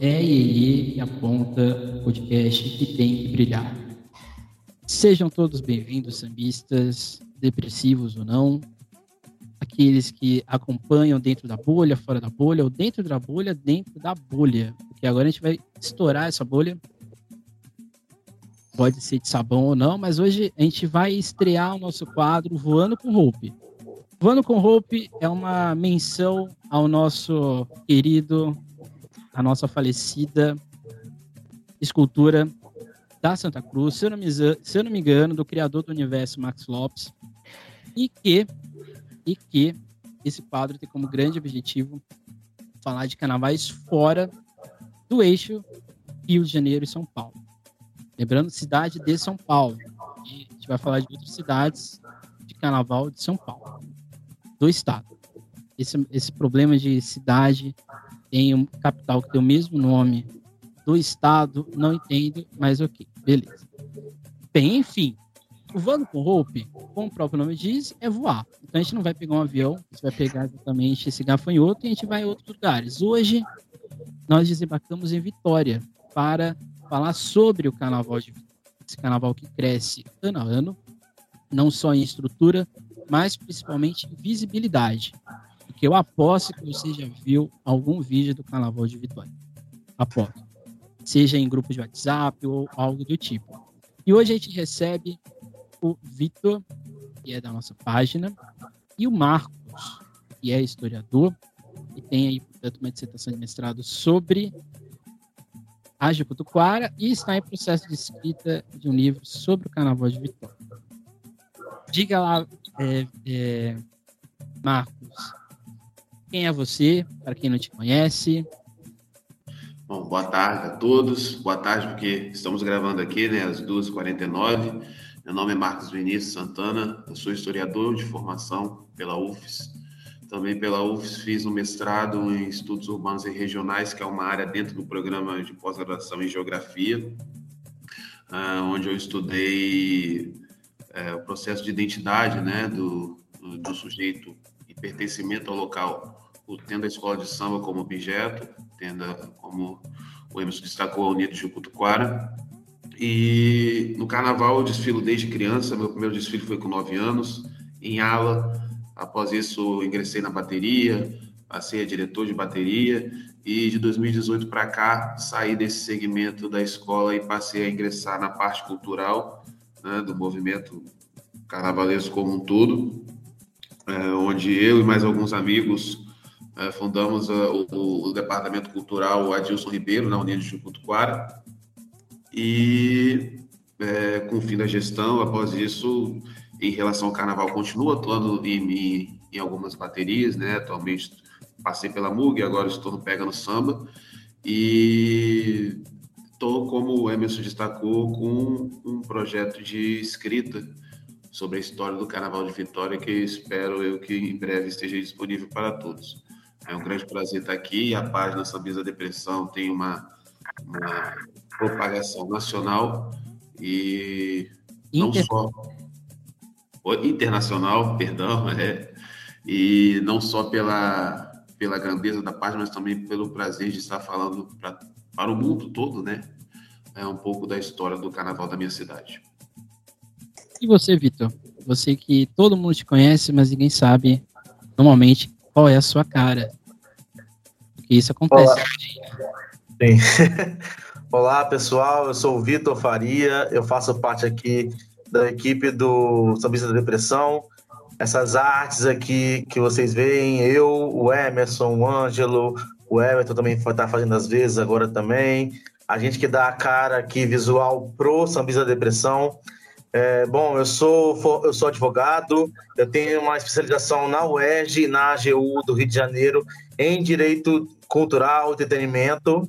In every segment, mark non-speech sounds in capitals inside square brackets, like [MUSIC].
é Iê aponta podcast que tem que brilhar. Sejam todos bem-vindos, sambistas, depressivos ou não, aqueles que acompanham dentro da bolha, fora da bolha, ou dentro da bolha, dentro da bolha. Porque agora a gente vai estourar essa bolha. Pode ser de sabão ou não, mas hoje a gente vai estrear o nosso quadro Voando com Hope. Voando com Hope é uma menção ao nosso querido, a nossa falecida escultura da Santa Cruz, se eu não me, se eu não me engano, do criador do universo Max Lopes, e que, e que esse quadro tem como grande objetivo falar de carnavais fora do eixo Rio de Janeiro e São Paulo. Lembrando, cidade de São Paulo. E a gente vai falar de outras cidades de carnaval de São Paulo do estado. Esse, esse problema de cidade em um capital que tem o mesmo nome do estado, não entendo, mas ok, beleza. Bem, enfim, voando com Hope, como o próprio nome diz, é voar. Então a gente não vai pegar um avião, a gente vai pegar exatamente esse gafanhoto e a gente vai em outros lugares. Hoje nós desembarcamos em Vitória para falar sobre o carnaval de Vitória. Esse carnaval que cresce ano a ano, não só em estrutura, mas principalmente visibilidade. Porque eu aposto que você já viu algum vídeo do Carnaval de Vitória. Aposto. Seja em grupos de WhatsApp ou algo do tipo. E hoje a gente recebe o Vitor, que é da nossa página, e o Marcos, que é historiador, e tem aí, portanto, uma dissertação de mestrado sobre a Jiputuquara e está em processo de escrita de um livro sobre o Carnaval de Vitória. Diga lá, é, é, Marcos, quem é você, para quem não te conhece? Bom, boa tarde a todos. Boa tarde, porque estamos gravando aqui, né, às 2h49. Meu nome é Marcos Vinícius Santana, eu sou historiador de formação pela UFES. Também pela UFES fiz um mestrado em estudos urbanos e regionais, que é uma área dentro do programa de pós-graduação em geografia, ah, onde eu estudei é, o processo de identidade né, do, do sujeito e pertencimento ao local, tendo a escola de samba como objeto, tendo como o Emerson destacou a Unido de Jucutuquara. E no carnaval eu desfilo desde criança, meu primeiro desfile foi com nove anos, em ala. Após isso, ingressei na bateria, passei a diretor de bateria e de 2018 para cá saí desse segmento da escola e passei a ingressar na parte cultural né, do movimento carnavalesco como um todo, é, onde eu e mais alguns amigos fundamos a, o, o, departamento cultural Adilson Ribeiro, na União de Jucutuquara, e é, com o fim da gestão, após isso, em relação ao carnaval, continuo atuando em, em, em algumas baterias, né? Atualmente passei pela MUG, agora estou no Pega no Samba, e estou, como o Emerson destacou, com um projeto de escrita sobre a história do Carnaval de Vitória, que espero eu que em breve esteja disponível para todos. É um grande prazer estar aqui. A página Sambisa Depressão tem uma, uma propagação nacional e não Inter... só internacional, perdão, [LAUGHS] é, e não só pela, pela grandeza da página, mas também pelo prazer de estar falando pra, para o mundo todo, né? É um pouco da história do carnaval da minha cidade. E você, Vitor? Você que todo mundo te conhece, mas ninguém sabe normalmente qual é a sua cara. Isso acontece. Olá. [LAUGHS] Olá pessoal. Eu sou o Vitor Faria. Eu faço parte aqui da equipe do Sambista da Depressão. Essas artes aqui que vocês veem, eu, o Emerson, o Ângelo, o Everton também está fazendo às vezes agora também a gente que dá a cara aqui visual pro Sambisa da Depressão. É, bom, eu sou, eu sou advogado, eu tenho uma especialização na UERJ e na AGU do Rio de Janeiro em Direito Cultural Entretenimento.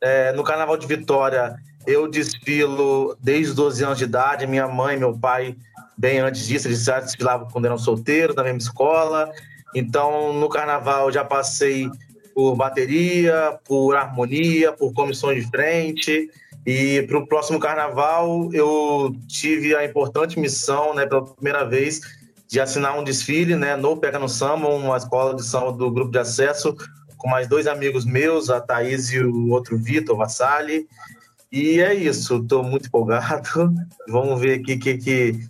É, no Carnaval de Vitória, eu desfilo desde os 12 anos de idade. Minha mãe meu pai, bem antes disso, eles já desfilavam quando eram solteiros, na mesma escola. Então, no Carnaval, já passei por bateria, por harmonia, por comissões de frente. E para o próximo carnaval, eu tive a importante missão, né, pela primeira vez, de assinar um desfile né, no Pega no Samba, uma escola de samba do grupo de acesso, com mais dois amigos meus, a Thaís e o outro Vitor Vassali. E é isso, estou muito empolgado. [LAUGHS] Vamos ver aqui o que, que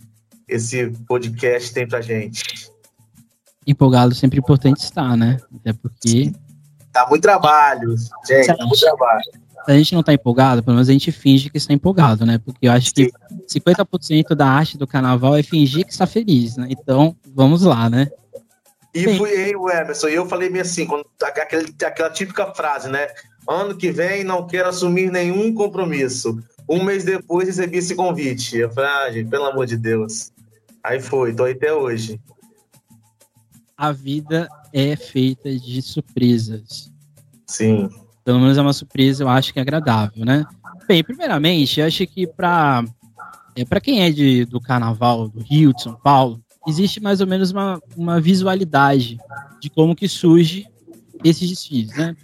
esse podcast tem pra gente. Empolgado sempre é importante estar, né? Até porque. Tá muito trabalho, gente, tá muito trabalho. Se a gente não tá empolgado, pelo menos a gente finge que está empolgado, né? Porque eu acho que 50% da arte do carnaval é fingir que está feliz, né? Então, vamos lá, né? E Sim. fui eu, Emerson, e eu falei meio assim, quando, aquele, aquela típica frase, né? Ano que vem não quero assumir nenhum compromisso. Um mês depois recebi esse convite. Eu falei, ah, gente, pelo amor de Deus. Aí foi, tô aí até hoje. A vida é feita de surpresas. Sim. Pelo menos é uma surpresa, eu acho que é agradável, né? Bem, primeiramente, eu acho que para é, para quem é de, do carnaval do Rio, de São Paulo, existe mais ou menos uma, uma visualidade de como que surge esses desfiles, né?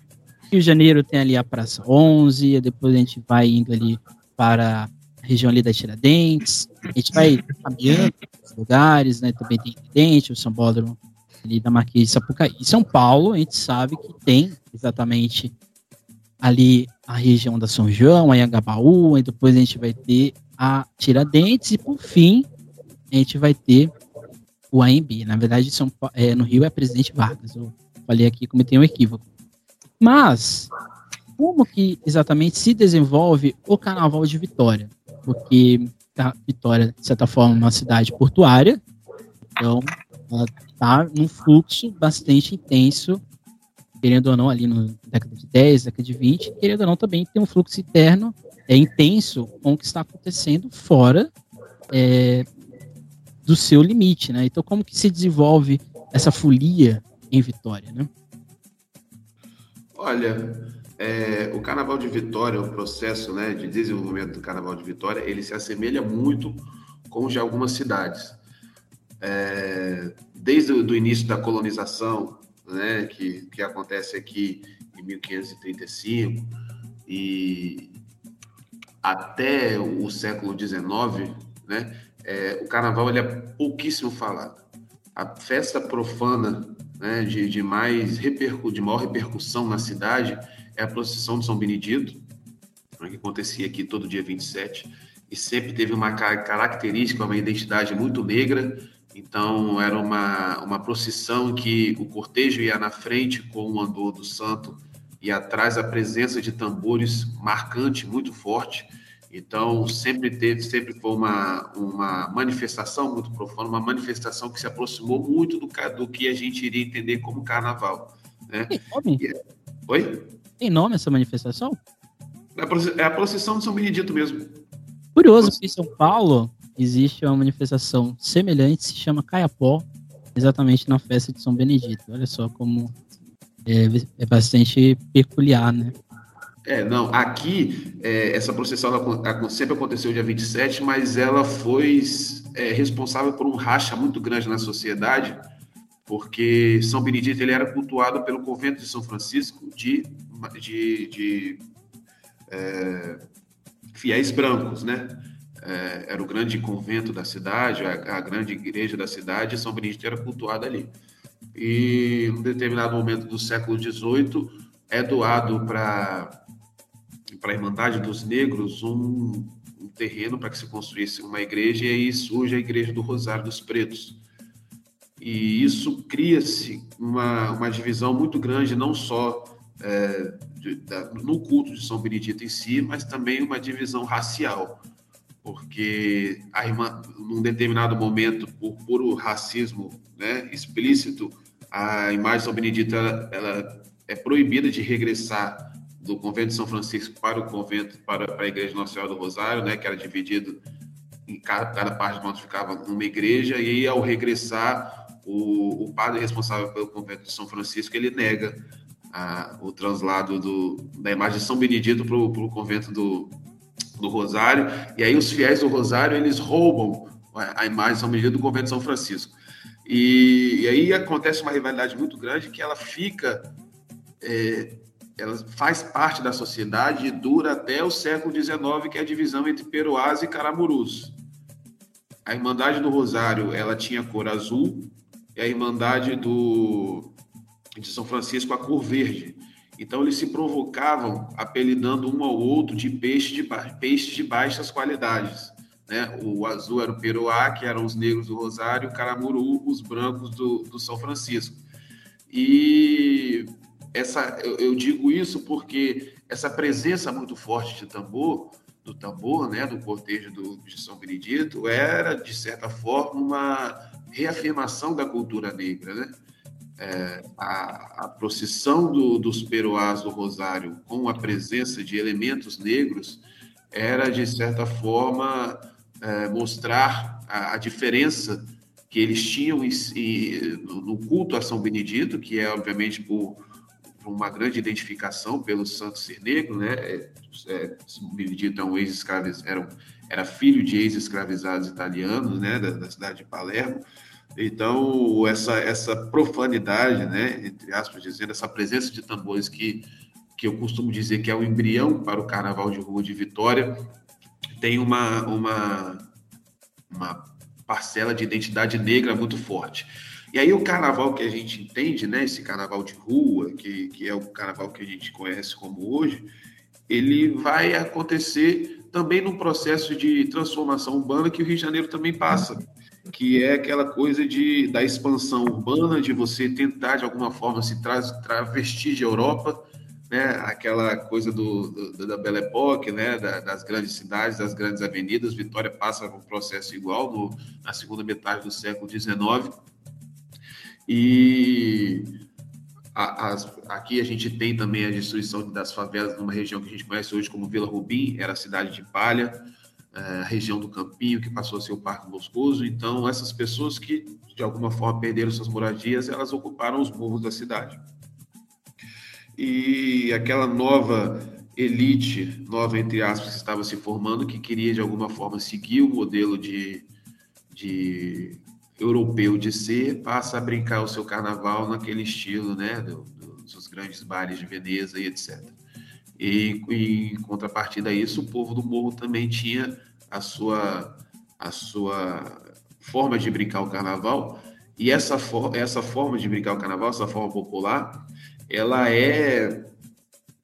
Rio de Janeiro tem ali a Praça 11, depois a gente vai indo ali para a região ali da Tiradentes, a gente vai caminhando os lugares, né? Também tem Tridente, o Sambódromo ali da Marquês de Sapucaí. Em São Paulo, a gente sabe que tem exatamente ali a região da São João, a Anhangabaú, e depois a gente vai ter a Tiradentes e por fim a gente vai ter o AMB. Na verdade, São, é, no Rio é Presidente Vargas. Eu falei aqui, cometi um equívoco. Mas, como que exatamente se desenvolve o Carnaval de Vitória? Porque Vitória, de certa forma, é uma cidade portuária, então ela está num fluxo bastante intenso, querendo ou não, ali na década de 10, década de 20, querendo ou não, também tem um fluxo interno é intenso com o que está acontecendo fora é, do seu limite, né? Então, como que se desenvolve essa folia em Vitória, né? Olha, é, o Carnaval de Vitória, o processo né, de desenvolvimento do Carnaval de Vitória, ele se assemelha muito com de algumas cidades. É, desde o início da colonização, né, que, que acontece aqui em 1535, e até o século XIX, né, é, o carnaval ele é pouquíssimo falado. A festa profana né, de, de, mais repercu de maior repercussão na cidade é a procissão de São Benedito, né, que acontecia aqui todo dia 27, e sempre teve uma característica, uma identidade muito negra. Então, era uma, uma procissão que o cortejo ia na frente com o andor do santo e atrás a presença de tambores marcante, muito forte. Então, sempre teve, sempre foi uma, uma manifestação muito profunda, uma manifestação que se aproximou muito do, do que a gente iria entender como carnaval. Né? Tem nome? E, oi? Tem nome essa manifestação? É a procissão de São Benedito mesmo. Curioso, porque em São Paulo existe uma manifestação semelhante, se chama Caiapó, exatamente na festa de São Benedito. Olha só como é, é bastante peculiar, né? É, não, aqui é, essa processão sempre aconteceu dia 27, mas ela foi é, responsável por um racha muito grande na sociedade, porque São Benedito ele era cultuado pelo convento de São Francisco de, de, de é, fiéis brancos, né? É, era o grande convento da cidade, a, a grande igreja da cidade, e São Benedito era cultuado ali e em um determinado momento do século XVIII é doado para a Irmandade dos Negros um, um terreno para que se construísse uma igreja e aí surge a Igreja do Rosário dos Pretos. E isso cria-se uma, uma divisão muito grande, não só é, de, da, no culto de São Benedito em si, mas também uma divisão racial, porque a irmã, num determinado momento, por puro racismo né, explícito, a imagem de São Benedito ela, ela, é proibida de regressar do convento de São Francisco para o convento, para, para a igreja Nossa Senhora do Rosário, né, que era dividido em cada, cada parte do monte ficava uma igreja, e ao regressar, o, o padre responsável pelo convento de São Francisco, ele nega a, o translado do, da imagem de São Benedito para o convento do, do Rosário, e aí os fiéis do Rosário, eles roubam a imagem de São Benedito do convento de São Francisco. E, e, aí acontece uma rivalidade muito grande que ela fica, é, ela faz parte da sociedade e dura até o século XIX, que é a divisão entre Peruás e Caramurus. A Irmandade do Rosário, ela tinha cor azul, e a Irmandade do, de São Francisco, a cor verde. Então eles se provocavam apelidando um ao outro de peixe de, peixes de baixas qualidades. Né? O azul era o peruá, que eram os negros do Rosário, o caramuru, os brancos do, do São Francisco. E essa, eu, eu, digo isso porque essa presença muito forte de tambor, do tambor, né, do cortejo do, de São Benedito, era, de certa forma, uma reafirmação da cultura negra, né? É, a, a, procissão do, dos peruás do Rosário com a presença de elementos negros era, de certa forma, é, mostrar a, a, diferença que eles tinham em, em, no culto a São Benedito, que é, obviamente, por, uma grande identificação pelo santo ser negro, né? É, é, é um ex era, era filho de ex-escravizados italianos, né, da, da cidade de Palermo, então, essa, essa profanidade, né, entre aspas, dizendo, essa presença de tambores que, que eu costumo dizer que é o embrião para o Carnaval de Rua de Vitória, tem uma, uma, uma parcela de identidade negra muito forte. E aí o carnaval que a gente entende, né, esse carnaval de rua, que, que é o carnaval que a gente conhece como hoje, ele vai acontecer também num processo de transformação urbana que o Rio de Janeiro também passa que é aquela coisa de, da expansão urbana, de você tentar, de alguma forma, se tra travestir de Europa, né? aquela coisa do, do da Belle Époque, né? Da, das grandes cidades, das grandes avenidas. Vitória passa um processo igual no, na segunda metade do século XIX. E a, aqui a gente tem também a destruição das favelas numa região que a gente conhece hoje como Vila Rubim, era a cidade de Palha é, a região do Campinho, que passou a ser o Parque Moscoso. Então, essas pessoas que, de alguma forma, perderam suas moradias, elas ocuparam os morros da cidade. E aquela nova elite, nova entre aspas, que estava se formando, que queria, de alguma forma, seguir o modelo de, de europeu de ser, passa a brincar o seu carnaval naquele estilo, né, do, dos grandes bares de Veneza e etc. E, em contrapartida a isso, o povo do morro também tinha a sua, a sua forma de brincar o carnaval. E essa, for, essa forma de brincar o carnaval, essa forma popular, ela é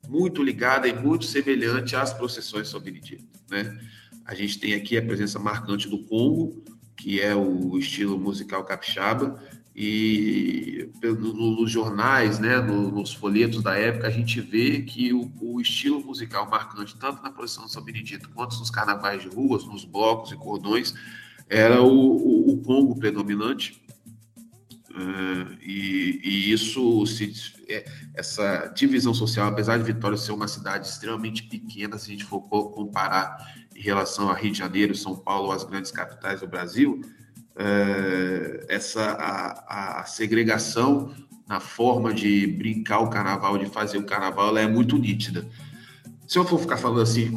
muito ligada e muito semelhante às procissões São Benedito. Né? A gente tem aqui a presença marcante do Congo, que é o estilo musical capixaba, e nos jornais, né, nos folhetos da época, a gente vê que o, o estilo musical marcante, tanto na procissão de São Benedito quanto nos carnavais de ruas, nos blocos e cordões, era o, o, o Congo predominante. Uh, e, e, isso, se, é, essa divisão social, apesar de Vitória ser uma cidade extremamente pequena, se a gente for comparar em relação a Rio de Janeiro, São Paulo, as grandes capitais do Brasil, é, essa a, a, segregação na forma de brincar o carnaval, de fazer o carnaval, ela é muito nítida. Se eu for ficar falando assim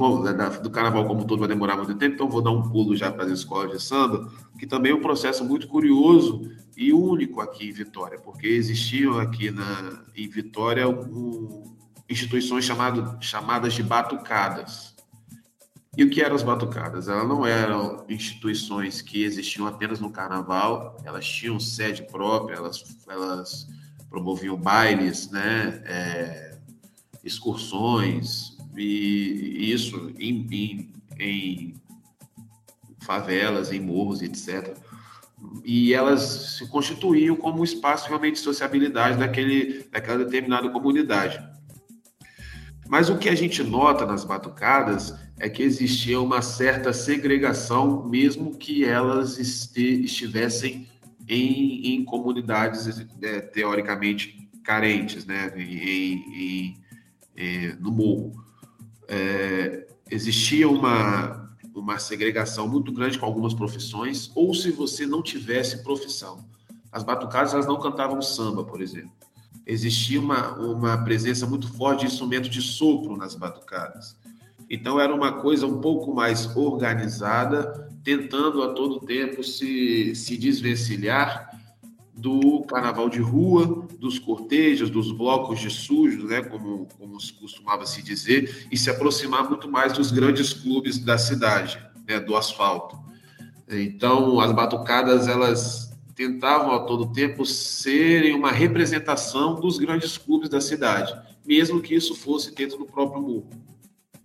do carnaval como todo vai demorar muito tempo, então vou dar um pulo já para as escolas de samba, que também é um processo muito curioso e único aqui em Vitória, porque existiam aqui na, em Vitória um, instituições chamado, chamadas de batucadas. E o que eram as batucadas? Elas não eram instituições que existiam apenas no carnaval, elas tinham sede própria, elas, elas promoviam bailes, né, é, excursões, e, isso em, em, em favelas, em morros, etc. E elas se constituíam como um espaço realmente de sociabilidade daquele, daquela determinada comunidade. Mas o que a gente nota nas batucadas é que existia uma certa segregação, mesmo que elas estivessem em, em comunidades é, teoricamente carentes, né, em, em, em, no morro. É, existia uma, uma segregação muito grande com algumas profissões, ou se você não tivesse profissão. As batucadas elas não cantavam samba, por exemplo. Existia uma, uma presença muito forte de instrumento de sopro nas batucadas. Então era uma coisa um pouco mais organizada, tentando a todo tempo se, se desvencilhar do carnaval de rua, dos cortejos, dos blocos de sujos, né, como, como costumava se dizer, e se aproximar muito mais dos grandes clubes da cidade, né, do asfalto. Então, as batucadas, elas tentavam a todo tempo serem uma representação dos grandes clubes da cidade. mesmo que isso fosse dentro do próprio morro.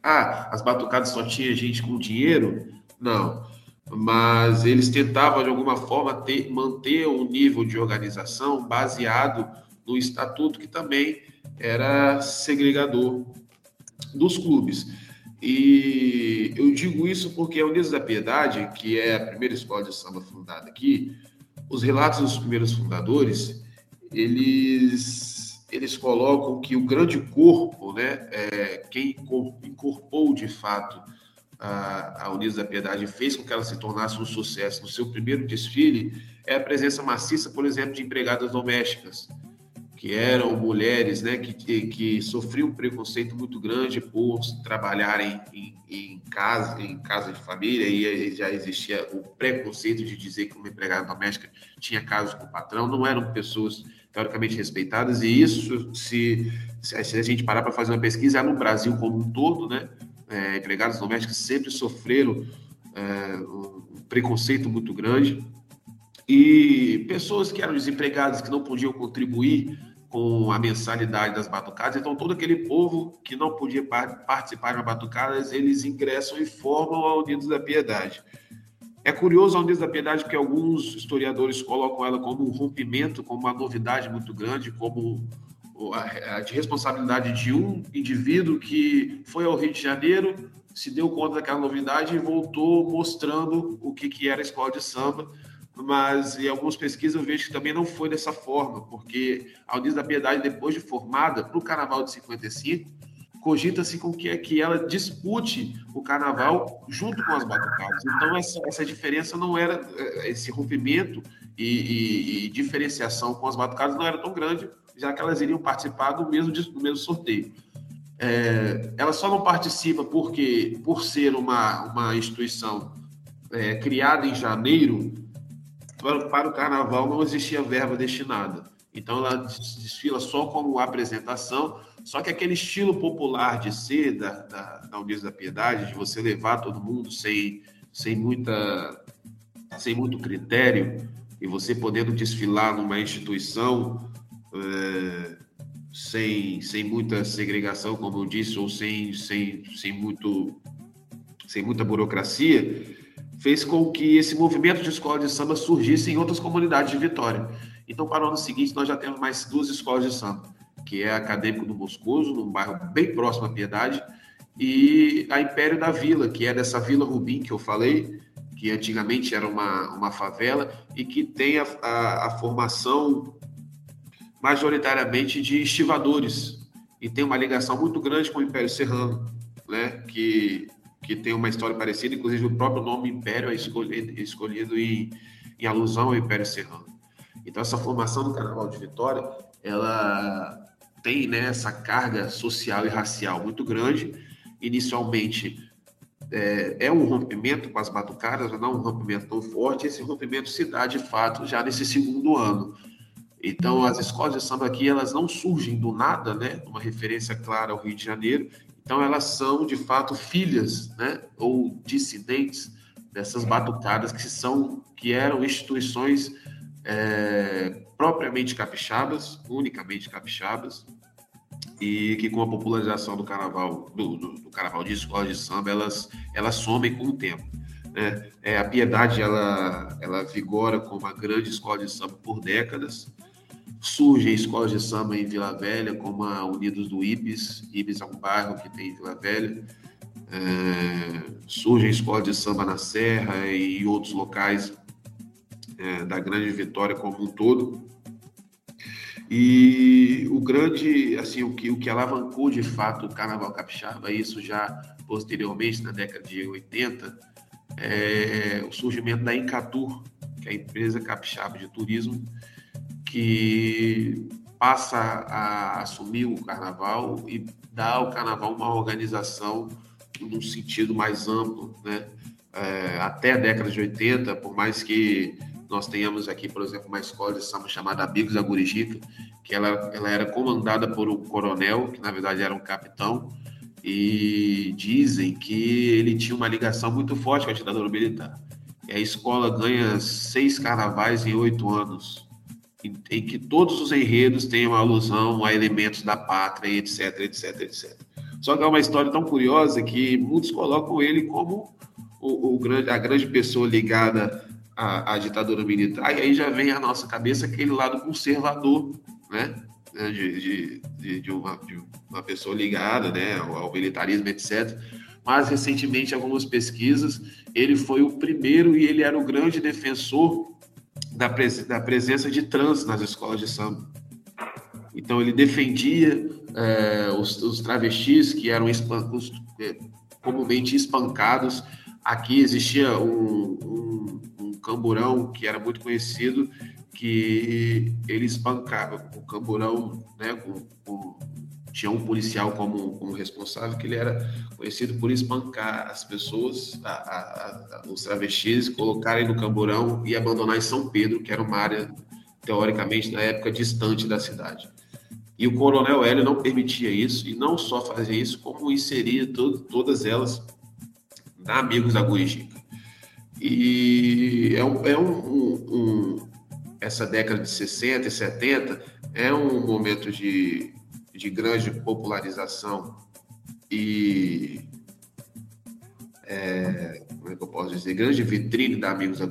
Ah, as batucadas só tinha gente com dinheiro? Não. Mas eles tentavam, de alguma forma, ter, manter um nível de organização baseado no estatuto, que também era segregador dos clubes. E eu digo isso porque a Unidos da Piedade, que é a primeira escola de samba fundada aqui, os relatos dos primeiros fundadores, eles, eles colocam que o grande corpo, né, é, quem incorporou de fato a, a Unidos da Piedade fez com que ela se tornasse um sucesso. No seu primeiro desfile, é a presença maciça, por exemplo, de empregadas domésticas que eram mulheres né, que, que, sofriam um preconceito muito grande por trabalharem em, em, casa, em casa de família, e já existia o preconceito de dizer que uma empregada doméstica tinha casos com o patrão, não eram pessoas teoricamente respeitadas, e isso, se, se a gente parar para fazer uma pesquisa, no Brasil como um todo, né, é, empregadas domésticas sempre sofreram é, um preconceito muito grande, e pessoas que eram desempregadas, que não podiam contribuir com a mensalidade das batucadas. Então, todo aquele povo que não podia participar das batucadas, eles ingressam e formam a Unidos da Piedade. É curioso a Unidos da Piedade porque alguns historiadores colocam ela como um rompimento, como uma novidade muito grande, como de responsabilidade de um indivíduo que foi ao Rio de Janeiro, se deu conta daquela novidade e voltou mostrando o que, que era a escola de samba mas em algumas pesquisas eu vejo que também não foi dessa forma, porque a Unidos da Piedade, depois de formada, para o Carnaval de 55, cogita-se com que, que ela dispute o Carnaval junto com as batucadas. Então, essa, essa diferença não era, eh, esse rompimento e, e, e, diferenciação com as batucadas não era tão grande, já que elas iriam participar do mesmo, do mesmo sorteio. É, ela só não participa porque, por ser uma, uma instituição é, criada em janeiro, para, para o carnaval não existia verba destinada. Então ela desfila só como apresentação, só que aquele estilo popular de ser da, da, da Unidos da Piedade, de você levar todo mundo sem, sem, muita, sem muito critério, e você podendo desfilar numa instituição é, sem, sem muita segregação, como eu disse, ou sem, sem, sem, muito, sem muita burocracia, fez com que esse movimento de escola de samba surgisse em outras comunidades de Vitória. Então, para o ano seguinte, nós já temos mais duas escolas de samba, que é a Acadêmico do Moscoso, num bairro bem próximo à Piedade, e a Império da Vila, que é dessa Vila Rubim que eu falei, que antigamente era uma, uma favela e que tem a, a, a formação majoritariamente de estivadores e tem uma ligação muito grande com o Império Serrano, né, que que tem uma história parecida, inclusive o próprio nome Império é escolhido, escolhido em, em alusão ao Império Serrano. Então, essa formação do Carnaval de Vitória, ela tem né, essa carga social e racial muito grande. Inicialmente, é, é, um rompimento com as batucadas, mas não um rompimento tão forte. Esse rompimento se dá, de fato, já nesse segundo ano. Então, as escolas de samba aqui, elas não surgem do nada, né? Uma referência clara ao Rio de Janeiro, então, elas são, de fato, filhas né, ou dissidentes dessas batucadas que são que eram instituições é, propriamente capixabas, unicamente capixabas, e que com a popularização do carnaval, do, do, do carnaval de escola de samba, elas, elas somem com o tempo. Né? É, a Piedade, ela, ela vigora como uma grande escola de samba por décadas, Surgem escolas de samba em Vila Velha, como a Unidos do Ibis. Ibis é um bairro que tem em Vila Velha. É, surgem escolas de samba na Serra e outros locais é, da Grande Vitória como um todo. E o grande, assim, o que, o que alavancou de fato o Carnaval Capixaba, isso já posteriormente, na década de 80, é o surgimento da Encatur, que é a empresa capixaba de turismo, que passa a assumir o carnaval e dá ao carnaval uma organização num sentido mais amplo, né? É, até a década de 80, por mais que nós tenhamos aqui, por exemplo, uma escola de samba chamada Amigos da Gurijica, que ela, ela era comandada por um coronel, que na verdade era um capitão, e dizem que ele tinha uma ligação muito forte com a ditadura militar. E a escola ganha seis carnavais em oito anos, em, em que todos os enredos têm uma alusão a elementos da pátria, etc, etc, etc. Só que é uma história tão curiosa que muitos colocam ele como o, o grande, a grande pessoa ligada à, à, ditadura militar, e aí já vem à nossa cabeça aquele lado conservador, né? Né de, de, de, uma, de uma pessoa ligada né, ao, militarismo, etc. Mas, recentemente, algumas pesquisas, ele foi o primeiro e ele era o grande defensor da, pres da presença de trans nas escolas de samba. Então, ele defendia é, os, os, travestis que eram espancados, é, comumente espancados. Aqui existia um, um, um, camburão que era muito conhecido, que ele espancava o camburão, né, tinha um policial como, como responsável, que ele era conhecido por espancar as pessoas, a, a, a, os travestis, colocarem no camburão e abandonar em São Pedro, que era uma área, teoricamente, na época, distante da cidade. E o coronel Hélio não permitia isso, e não só fazia isso, como inseria todo, todas elas na Amigos da Gurijica. E é, um, é um, um, essa década de 60 e 70 é um momento de, de grande popularização e é, como é que eu posso dizer, grande vitrine da Amigos da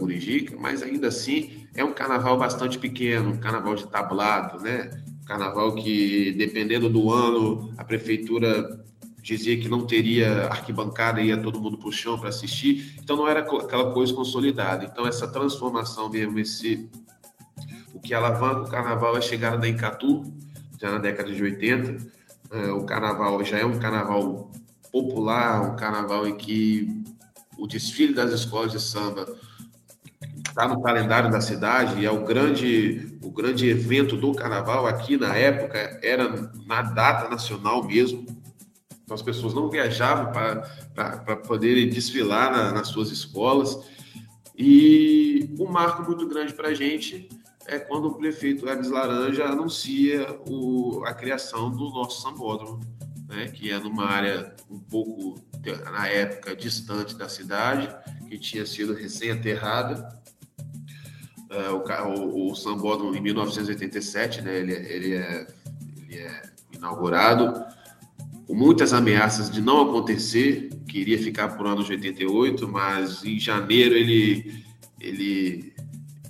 mas ainda assim é um carnaval bastante pequeno, um carnaval de tablado, né? Carnaval que, dependendo do ano, a prefeitura dizia que não teria arquibancada ia todo mundo para o chão para assistir. Então não era aquela coisa consolidada. Então essa transformação mesmo, esse que alavanca o carnaval é a chegada da Incatu, já na década de 80. É, o carnaval já é um carnaval popular, um carnaval em que o desfile das escolas de samba está no calendário da cidade e é o grande, o grande evento do carnaval aqui na época, era na data nacional mesmo. Então as pessoas não viajavam para poderem desfilar na, nas suas escolas. E um marco muito grande para a gente é quando o prefeito Hermes Laranja anuncia o, a criação do nosso sambódromo, né, que é numa área um pouco, na época, distante da cidade, que tinha sido recém-aterrada, Uh, o, o, o Sambódromo em 1987, né, ele, ele, é, ele é inaugurado. Com muitas ameaças de não acontecer, que iria ficar por ano de 88, mas em janeiro ele, ele,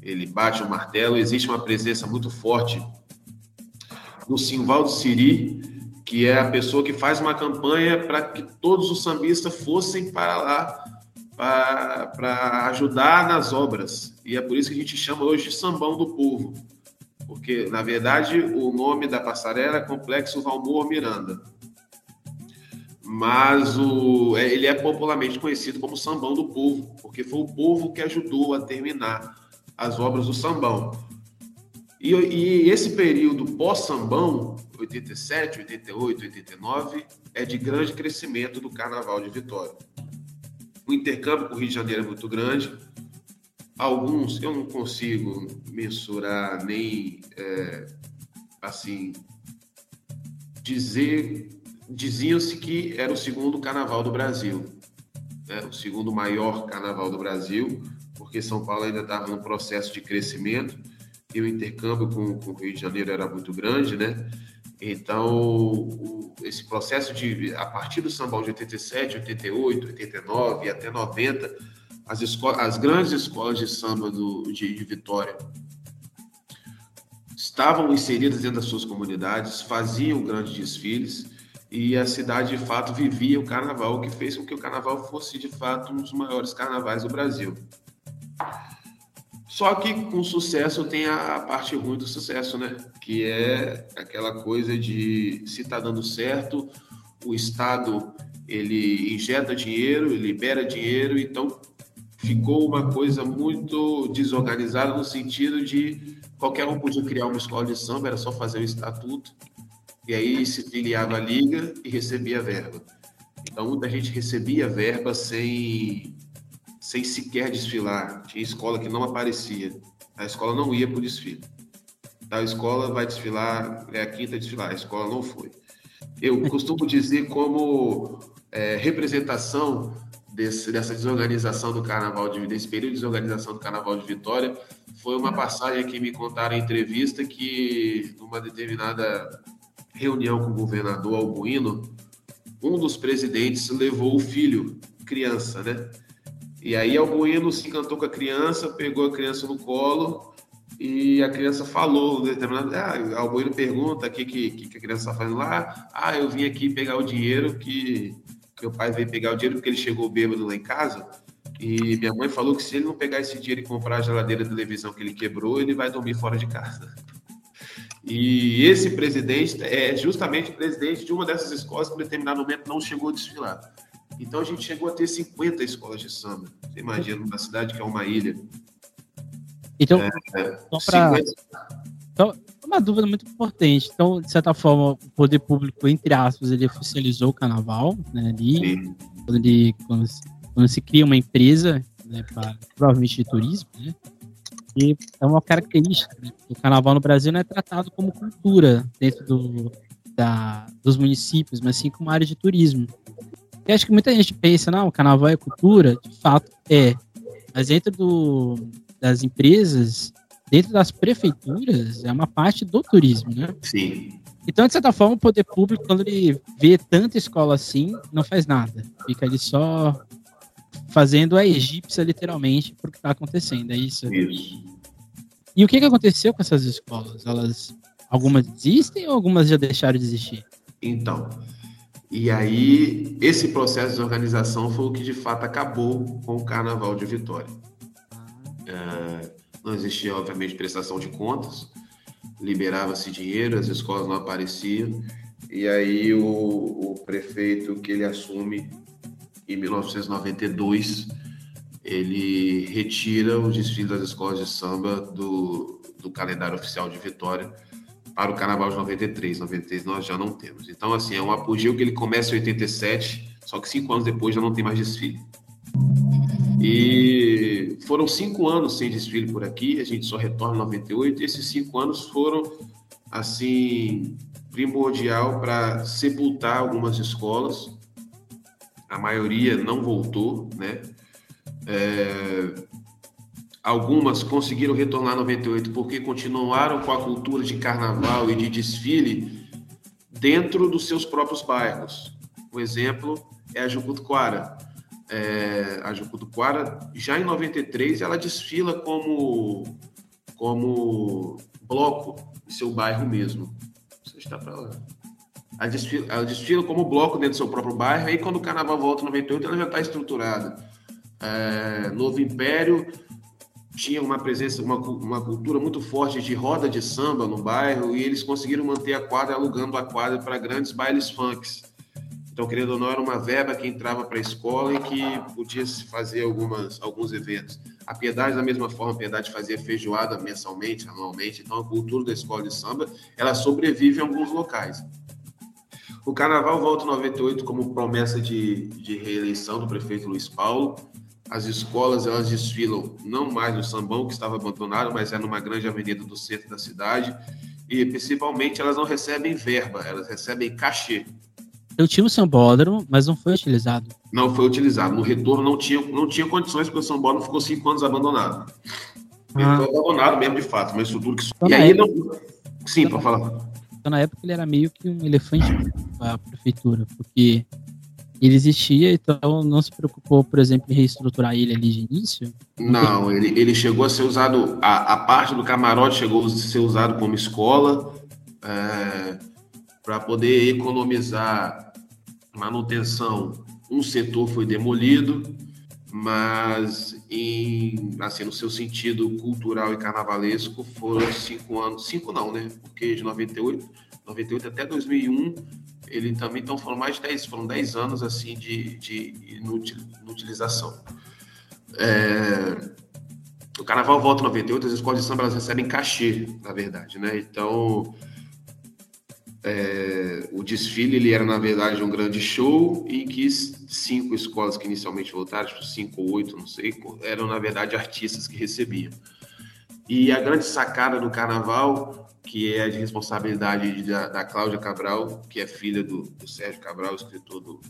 ele bate o martelo. Existe uma presença muito forte no Simvaldo Siri, que é a pessoa que faz uma campanha para que todos os sambistas fossem para lá para ajudar nas obras. E é por isso que a gente chama hoje de Sambão do Povo. Porque, na verdade, o nome da passarela é Complexo Valmor Miranda. Mas o, é, ele é popularmente conhecido como Sambão do Povo, porque foi o povo que ajudou a terminar as obras do Sambão. E, e esse período pós-Sambão, 87, 88, 89, é de grande crescimento do Carnaval de Vitória. O intercâmbio com o Rio de Janeiro é muito grande. Alguns eu não consigo mensurar nem é, assim dizer. Diziam-se que era o segundo carnaval do Brasil, né? o segundo maior carnaval do Brasil, porque São Paulo ainda estava no processo de crescimento e o intercâmbio com, com o Rio de Janeiro era muito grande, né? Então, o, esse processo de, a partir do sambão de 87, 88, 89 e até 90, as, as grandes escolas de samba do, de, de Vitória estavam inseridas dentro das suas comunidades, faziam grandes desfiles e a cidade de fato vivia o carnaval, o que fez com que o carnaval fosse de fato um dos maiores carnavais do Brasil. Só que com sucesso tem a parte ruim do sucesso, né? Que é aquela coisa de se está dando certo, o Estado ele injeta dinheiro, libera dinheiro, então ficou uma coisa muito desorganizada no sentido de qualquer um podia criar uma escola de samba, era só fazer o estatuto, e aí se filiava a liga e recebia verba. Então muita gente recebia verba sem sem sequer desfilar. Tinha escola que não aparecia. A escola não ia para o desfile. A escola vai desfilar, é a quinta desfilar, a escola não foi. Eu costumo dizer como é, representação desse, dessa desorganização do carnaval, de, desse período de desorganização do carnaval de Vitória, foi uma passagem que me contaram em entrevista que numa determinada reunião com o governador Albuino, um dos presidentes levou o filho, criança, né? E aí Albuino se encantou com a criança, pegou a criança no colo e a criança falou, determinado, ah, pergunta o que, que, que a criança está fazendo lá. Ah, eu vim aqui pegar o dinheiro que meu pai veio pegar o dinheiro porque ele chegou bêbado lá em casa. E minha mãe falou que se ele não pegar esse dinheiro e comprar a geladeira de televisão que ele quebrou, ele vai dormir fora de casa. [LAUGHS] E esse presidente é justamente presidente de uma dessas escolas que, em determinado momento, não chegou a desfilar. Então, a gente chegou a ter 50 escolas de samba. Você imagina, uma cidade que é uma ilha. Então, é, só pra... 50... então, uma dúvida muito importante. Então, de certa forma, o poder público, entre aspas, ele oficializou o carnaval, né, ali, quando, ele, quando, quando se cria uma empresa, né, pra, provavelmente de turismo, né, e é uma característica. Né? O carnaval no Brasil não é tratado como cultura dentro do, da, dos municípios, mas sim como área de turismo. Eu acho que muita gente pensa, não, o carnaval é cultura, de fato é. Mas dentro do, das empresas, dentro das prefeituras, é uma parte do turismo, né? Sim. Então, de certa forma, o poder público, quando ele vê tanta escola assim, não faz nada. Fica ali só fazendo a egípcia, literalmente, por que está acontecendo. É isso. Isso. E o que, que aconteceu com essas escolas? Elas, algumas existem ou algumas já deixaram de existir? Então, e aí esse processo de organização foi o que de fato acabou com o Carnaval de Vitória. É, não existia, obviamente, prestação de contas, liberava-se dinheiro, as escolas não apareciam, e aí o, o prefeito que ele assume em 1992, ele retira o desfile das escolas de samba do, do calendário oficial de Vitória para o Carnaval de 93. 93 nós já não temos. Então, assim, é um apogeu que ele começa em 87, só que cinco anos depois já não tem mais desfile. E foram cinco anos sem desfile por aqui, a gente só retorna em 98, e esses cinco anos foram, assim, primordial para sepultar algumas escolas, a maioria não voltou, né? É, algumas conseguiram retornar em 98 porque continuaram com a cultura de carnaval e de desfile dentro dos seus próprios bairros. Um exemplo é a Jucutuquara. É, a Jucutuquara, já em 93, ela desfila como, como bloco em seu bairro mesmo. Você está para lá. Ela desfila, ela desfila como bloco dentro do seu próprio bairro, aí quando o carnaval volta em 98, ela já está estruturada. É, Novo Império tinha uma presença, uma, uma cultura muito forte de roda de samba no bairro, e eles conseguiram manter a quadra alugando a quadra para grandes bailes funks. Então, querendo ou não, era uma verba que entrava para a escola e que podia se fazer algumas, alguns eventos. A Piedade, da mesma forma, a Piedade fazia feijoada mensalmente, anualmente. Então, a cultura da escola de samba, ela sobrevive em alguns locais. O carnaval volta em 98 como promessa de, de reeleição do prefeito Luiz Paulo. As escolas elas desfilam não mais no sambão que estava abandonado, mas é numa grande avenida do centro da cidade. E principalmente elas não recebem verba, elas recebem cachê. Eu tinha um sambódromo, mas não foi utilizado. Não foi utilizado. No retorno não tinha, não tinha condições, porque o sambódromo ficou cinco anos abandonado. Ah. Foi abandonado mesmo, de fato, uma estrutura que. Então, e aí época... não. Sim, para falar. Então, na época, ele era meio que um elefante para a prefeitura, porque ele existia, então não se preocupou, por exemplo, em reestruturar ele ali de início? Não, ele, ele chegou a ser usado, a, a parte do camarote chegou a ser usado como escola, é, para poder economizar manutenção. Um setor foi demolido, mas em, assim, no seu sentido cultural e carnavalesco foram cinco anos, cinco não, né? Porque de 98, 98 até 2001, ele também então foram mais de 10, foram 10 anos assim de, de inutilização. É, o carnaval volta em 98, as escolas de samba elas recebem cachê, na verdade, né? Então, é, o desfile ele era na verdade um grande show em que cinco escolas que inicialmente voltaram, tipo cinco ou oito, não sei, eram na verdade artistas que recebiam. E a grande sacada do carnaval, que é de responsabilidade da, da Cláudia Cabral, que é filha do, do Sérgio Cabral, escritor do,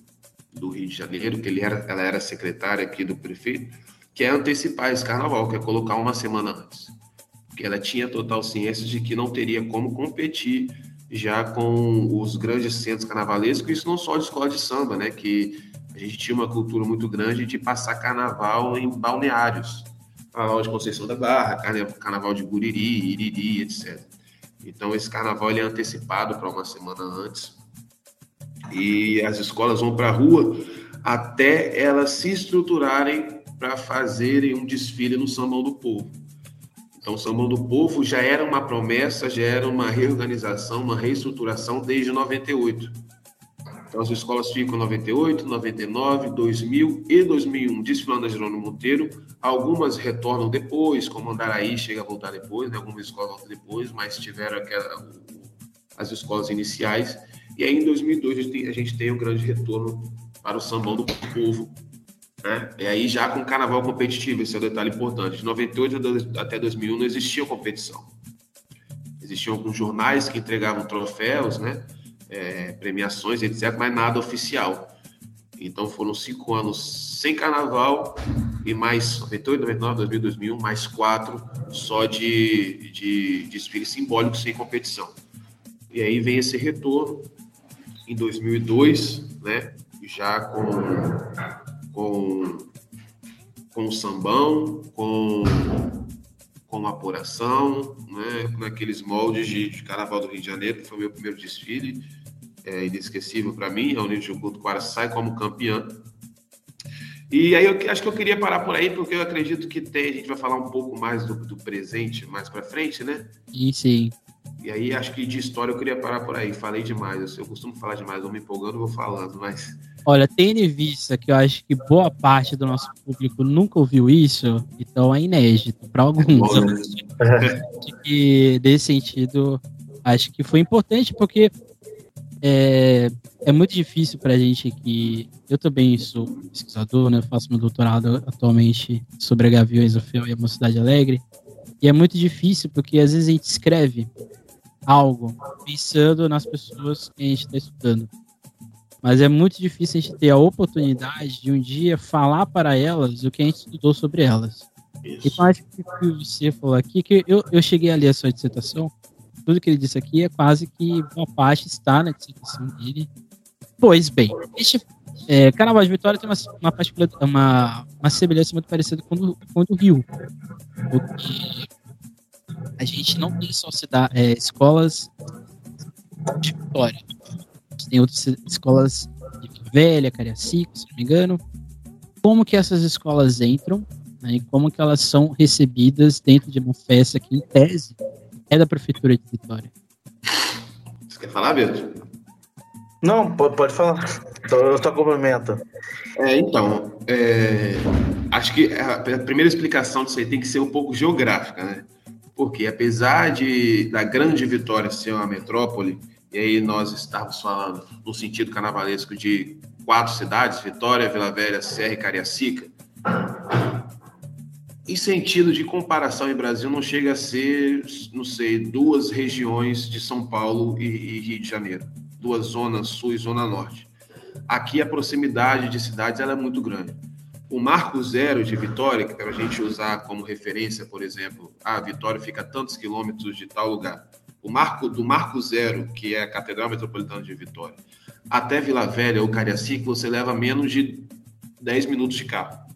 do Rio de Janeiro, que ele era, ela era secretária aqui do prefeito, que é antecipar esse carnaval, que é colocar uma semana antes. porque ela tinha total ciência de que não teria como competir já com os grandes centros carnavalescos, isso não só de escola de samba, né? Que a gente tinha uma cultura muito grande de passar carnaval em balneários. Carnaval de Conceição da Barra, carnaval de Guriri, Iriri, etc. Então, esse carnaval ele é antecipado para uma semana antes. E as escolas vão para a rua até elas se estruturarem para fazerem um desfile no Sambão do Povo. Então, o Sambão do Povo já era uma promessa, já era uma reorganização, uma reestruturação desde 98. Então, as escolas ficam 98, 99, 2000 e 2001 desfilando a Jerônimo Monteiro. Algumas retornam depois, como Andaraí chega a voltar depois, né? algumas escolas voltam depois, mas tiveram aquela, as escolas iniciais. E aí, em 2002, a gente tem, a gente tem um grande retorno para o Sambão do Povo, né? E aí já com carnaval competitivo, esse é um detalhe importante. De 98 até 2001 não existia competição. Existiam alguns jornais que entregavam troféus, né? É, premiações, etc., mas nada oficial. Então foram cinco anos sem carnaval e mais 98, 99, 2000, 2001, mais quatro só de, de desfile simbólico sem competição. E aí vem esse retorno em 2002, né? Já com com, com o sambão, com, com apuração, né, naqueles moldes de, de, Carnaval do Rio de Janeiro, que foi meu primeiro desfile, é, inesquecível para mim, a União de Culto Quara sai como campeã. E aí eu acho que eu queria parar por aí, porque eu acredito que tem, a gente vai falar um pouco mais do, do presente mais para frente, né? Sim, sim. E aí acho que de história eu queria parar por aí. Falei demais, eu, eu costumo falar demais, vou me empolgando, vou falando, mas Olha, tendo em vista que eu acho que boa parte do nosso público nunca ouviu isso, então é inédito para alguns. É. [LAUGHS] que, nesse sentido, acho que foi importante porque é, é muito difícil para a gente que. Eu também sou pesquisador, né? Eu faço meu doutorado atualmente sobre a Gaviões do Fel e a Mocidade Alegre. E é muito difícil porque às vezes a gente escreve algo pensando nas pessoas que a gente está estudando. Mas é muito difícil a gente ter a oportunidade de um dia falar para elas o que a gente estudou sobre elas. Isso. Então, acho que o que você falou aqui, que eu, eu cheguei a ler a sua dissertação, tudo que ele disse aqui é quase que uma parte está na dissertação dele. Pois bem, este é, Carnaval de Vitória tem uma, uma, uma, uma semelhança muito parecida com o, com do Rio. Porque a gente não tem só cidade, é, escolas de Vitória tem outras escolas de Velha, Cariacica, se não me engano. Como que essas escolas entram né, e como que elas são recebidas dentro de uma festa que, em tese, é da Prefeitura de Vitória. Você quer falar, Beto? Não, pode, pode falar. Eu só complemento. É, então, é, acho que a, a primeira explicação disso aí tem que ser um pouco geográfica, né? Porque apesar de da grande Vitória ser uma metrópole, e aí nós estávamos falando no sentido carnavalesco de quatro cidades, Vitória, Vila Velha, Serra e Cariacica. Em sentido de comparação em Brasil, não chega a ser, não sei, duas regiões de São Paulo e, e Rio de Janeiro, duas zonas sul e zona norte. Aqui a proximidade de cidades ela é muito grande. O marco zero de Vitória, que para a gente usar como referência, por exemplo, a ah, Vitória fica a tantos quilômetros de tal lugar o marco do Marco Zero, que é a Catedral Metropolitana de Vitória, até Vila Velha ou Cariacica, você leva menos de 10 minutos de carro.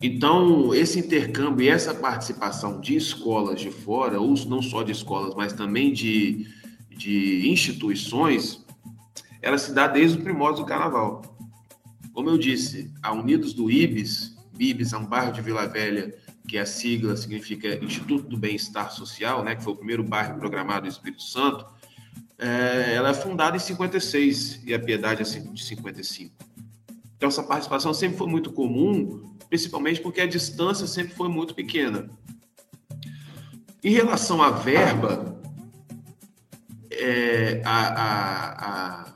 Então, esse intercâmbio e essa participação de escolas de fora, ou não só de escolas, mas também de, de instituições, ela se dá desde o primórdio do carnaval. Como eu disse, a Unidos do IBES, BIBES é um bairro de Vila Velha que a sigla significa Instituto do Bem-Estar Social, né, que foi o primeiro bairro programado do Espírito Santo, é, ela é fundada em 56 e a Piedade é de 55. Então, essa participação sempre foi muito comum, principalmente porque a distância sempre foi muito pequena. Em relação à verba, é, a, a, a,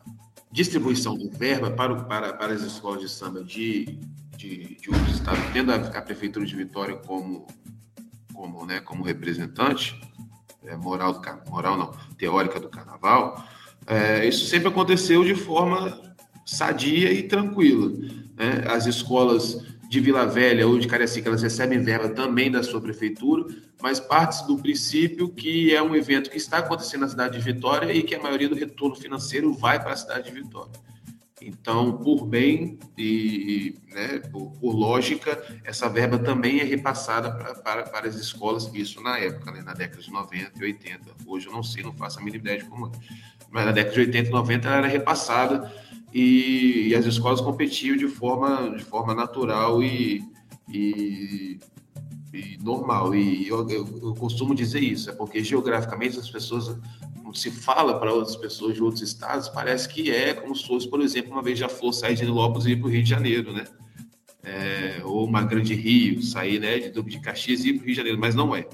distribuição de verba para, para, para as escolas de samba de de, de outros estados, tendo a, a, prefeitura de Vitória como, como, né, como representante é, moral, do, moral não, teórica do carnaval, é, isso sempre aconteceu de forma sadia e tranquila. Né? As escolas de Vila Velha ou de Cariacica, elas recebem verba também da sua prefeitura, mas parte do princípio que é um evento que está acontecendo na cidade de Vitória e que a maioria do retorno financeiro vai para a cidade de Vitória. Então, por bem e né, por, por, lógica, essa verba também é repassada pra, para, para as escolas, isso na época, né, na década de 90 e 80. Hoje eu não sei, não faço a mínima ideia de como é. Mas na década de 80 e 90 ela era repassada e, e as escolas competiam de forma, de forma natural e, e, e normal. E eu, eu, eu costumo dizer isso, é porque geograficamente as pessoas se fala para outras pessoas de outros estados, parece que é como se fosse, por exemplo, uma vez já fosse sair de Nilópolis e ir para o Rio de Janeiro, né? É, ou uma grande Rio, sair né, de de Caxias e ir para o Rio de Janeiro, mas não é.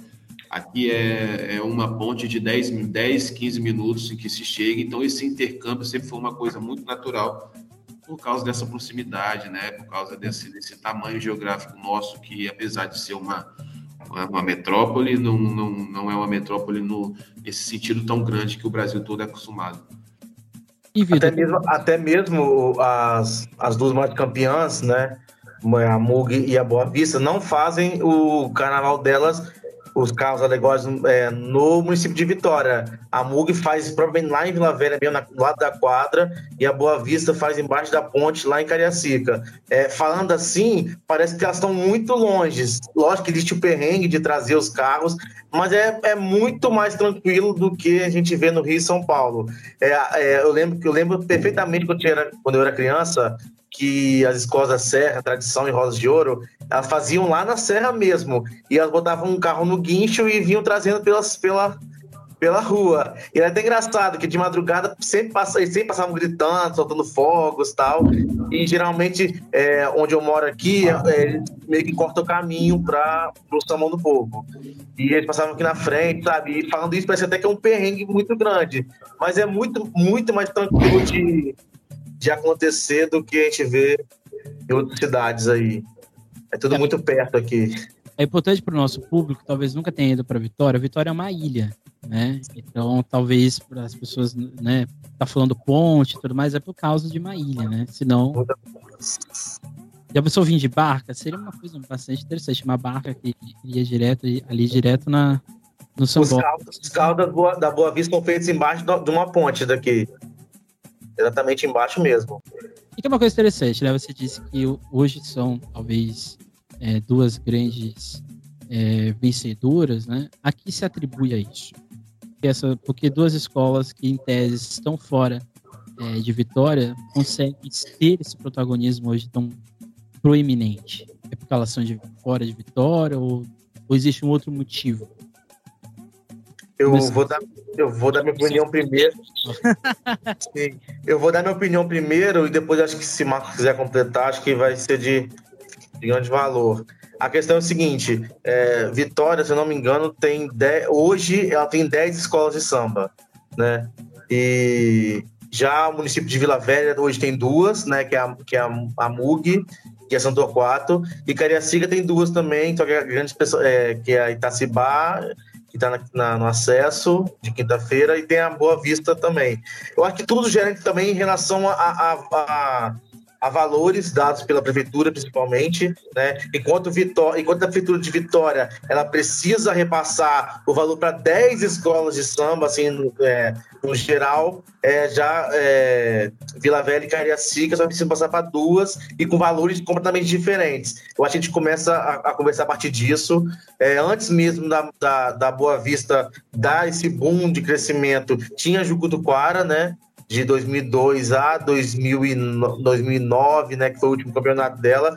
Aqui é, é uma ponte de 10, 10, 15 minutos em que se chega, então esse intercâmbio sempre foi uma coisa muito natural por causa dessa proximidade, né? Por causa desse, desse tamanho geográfico nosso, que apesar de ser uma, uma metrópole, não, não, não é uma metrópole no, nesse sentido tão grande que o Brasil todo é acostumado. Até mesmo, até mesmo as, as duas mais campeãs, né? A MUG e a Boa Vista, não fazem o carnaval delas os carros alegóricos é, no município de Vitória. A MUG faz provavelmente lá em Vila Velha, mesmo na, do lado da quadra, e a Boa Vista faz embaixo da ponte, lá em Cariacica. É, falando assim, parece que elas estão muito longe. Lógico que existe o perrengue de trazer os carros, mas é, é muito mais tranquilo do que a gente vê no Rio e São Paulo. É, é, eu, lembro, eu lembro perfeitamente quando eu, era, quando eu era criança, que as escolas da Serra, Tradição e Rosas de Ouro, elas faziam lá na Serra mesmo. E elas botavam um carro no guincho e vinham trazendo pelas, pela, pela rua. E era até engraçado que de madrugada sempre, passa, sempre passavam gritando, soltando fogos tal. E geralmente, é, onde eu moro aqui, é, meio que corta o caminho para o Samão do Povo. E eles passavam aqui na frente, sabe? E falando isso, parece até que é um perrengue muito grande. Mas é muito, muito mais tranquilo de, de acontecer do que a gente vê em outras cidades aí. É tudo é. muito perto aqui. É importante para o nosso público, talvez nunca tenha ido para Vitória. Vitória é uma ilha, né? Então, talvez para as pessoas, né, tá falando ponte e tudo mais, é por causa de uma ilha, né? Senão. Já pensou vir de barca? Seria uma coisa bastante interessante. Uma barca que ia direto ali, direto na, no São Os carros, os carros da, Boa, da Boa Vista são feitos embaixo de uma ponte daqui. Exatamente embaixo mesmo. E tem uma coisa interessante, né? Você disse que hoje são talvez é, duas grandes é, vencedoras, né? A que se atribui a isso? Essa, porque duas escolas que em tese estão fora é, de Vitória conseguem ter esse protagonismo hoje tão proeminente? É porque elas são de fora de Vitória ou, ou existe um outro motivo? Eu vou dar, eu vou dar minha opinião primeiro. [LAUGHS] Sim, eu vou dar minha opinião primeiro e depois acho que se o Marcos quiser completar, acho que vai ser de, de grande valor. A questão é o seguinte: é, Vitória, se eu não me engano, tem hoje ela tem 10 escolas de samba, né? E já o município de Vila Velha hoje tem duas, né? Que é a, que é a, a MUG que é São Torquato, e Cariacica tem duas também, que é, grande, é, que é a Itacibá que está no acesso de quinta-feira, e tem a Boa Vista também. Eu acho que tudo gerente também em relação a, a, a, a valores dados pela prefeitura, principalmente, né? Enquanto, Vitória, enquanto a prefeitura de Vitória ela precisa repassar o valor para 10 escolas de samba, assim, no, é, no geral, é, já é, Vila Velha e Cariacica só precisam passar para duas e com valores completamente diferentes. Eu acho que a gente começa a, a conversar a partir disso. É, antes mesmo da, da, da Boa Vista dar esse boom de crescimento, tinha Jucutuquara, né? De 2002 a 2009, né, que foi o último campeonato dela,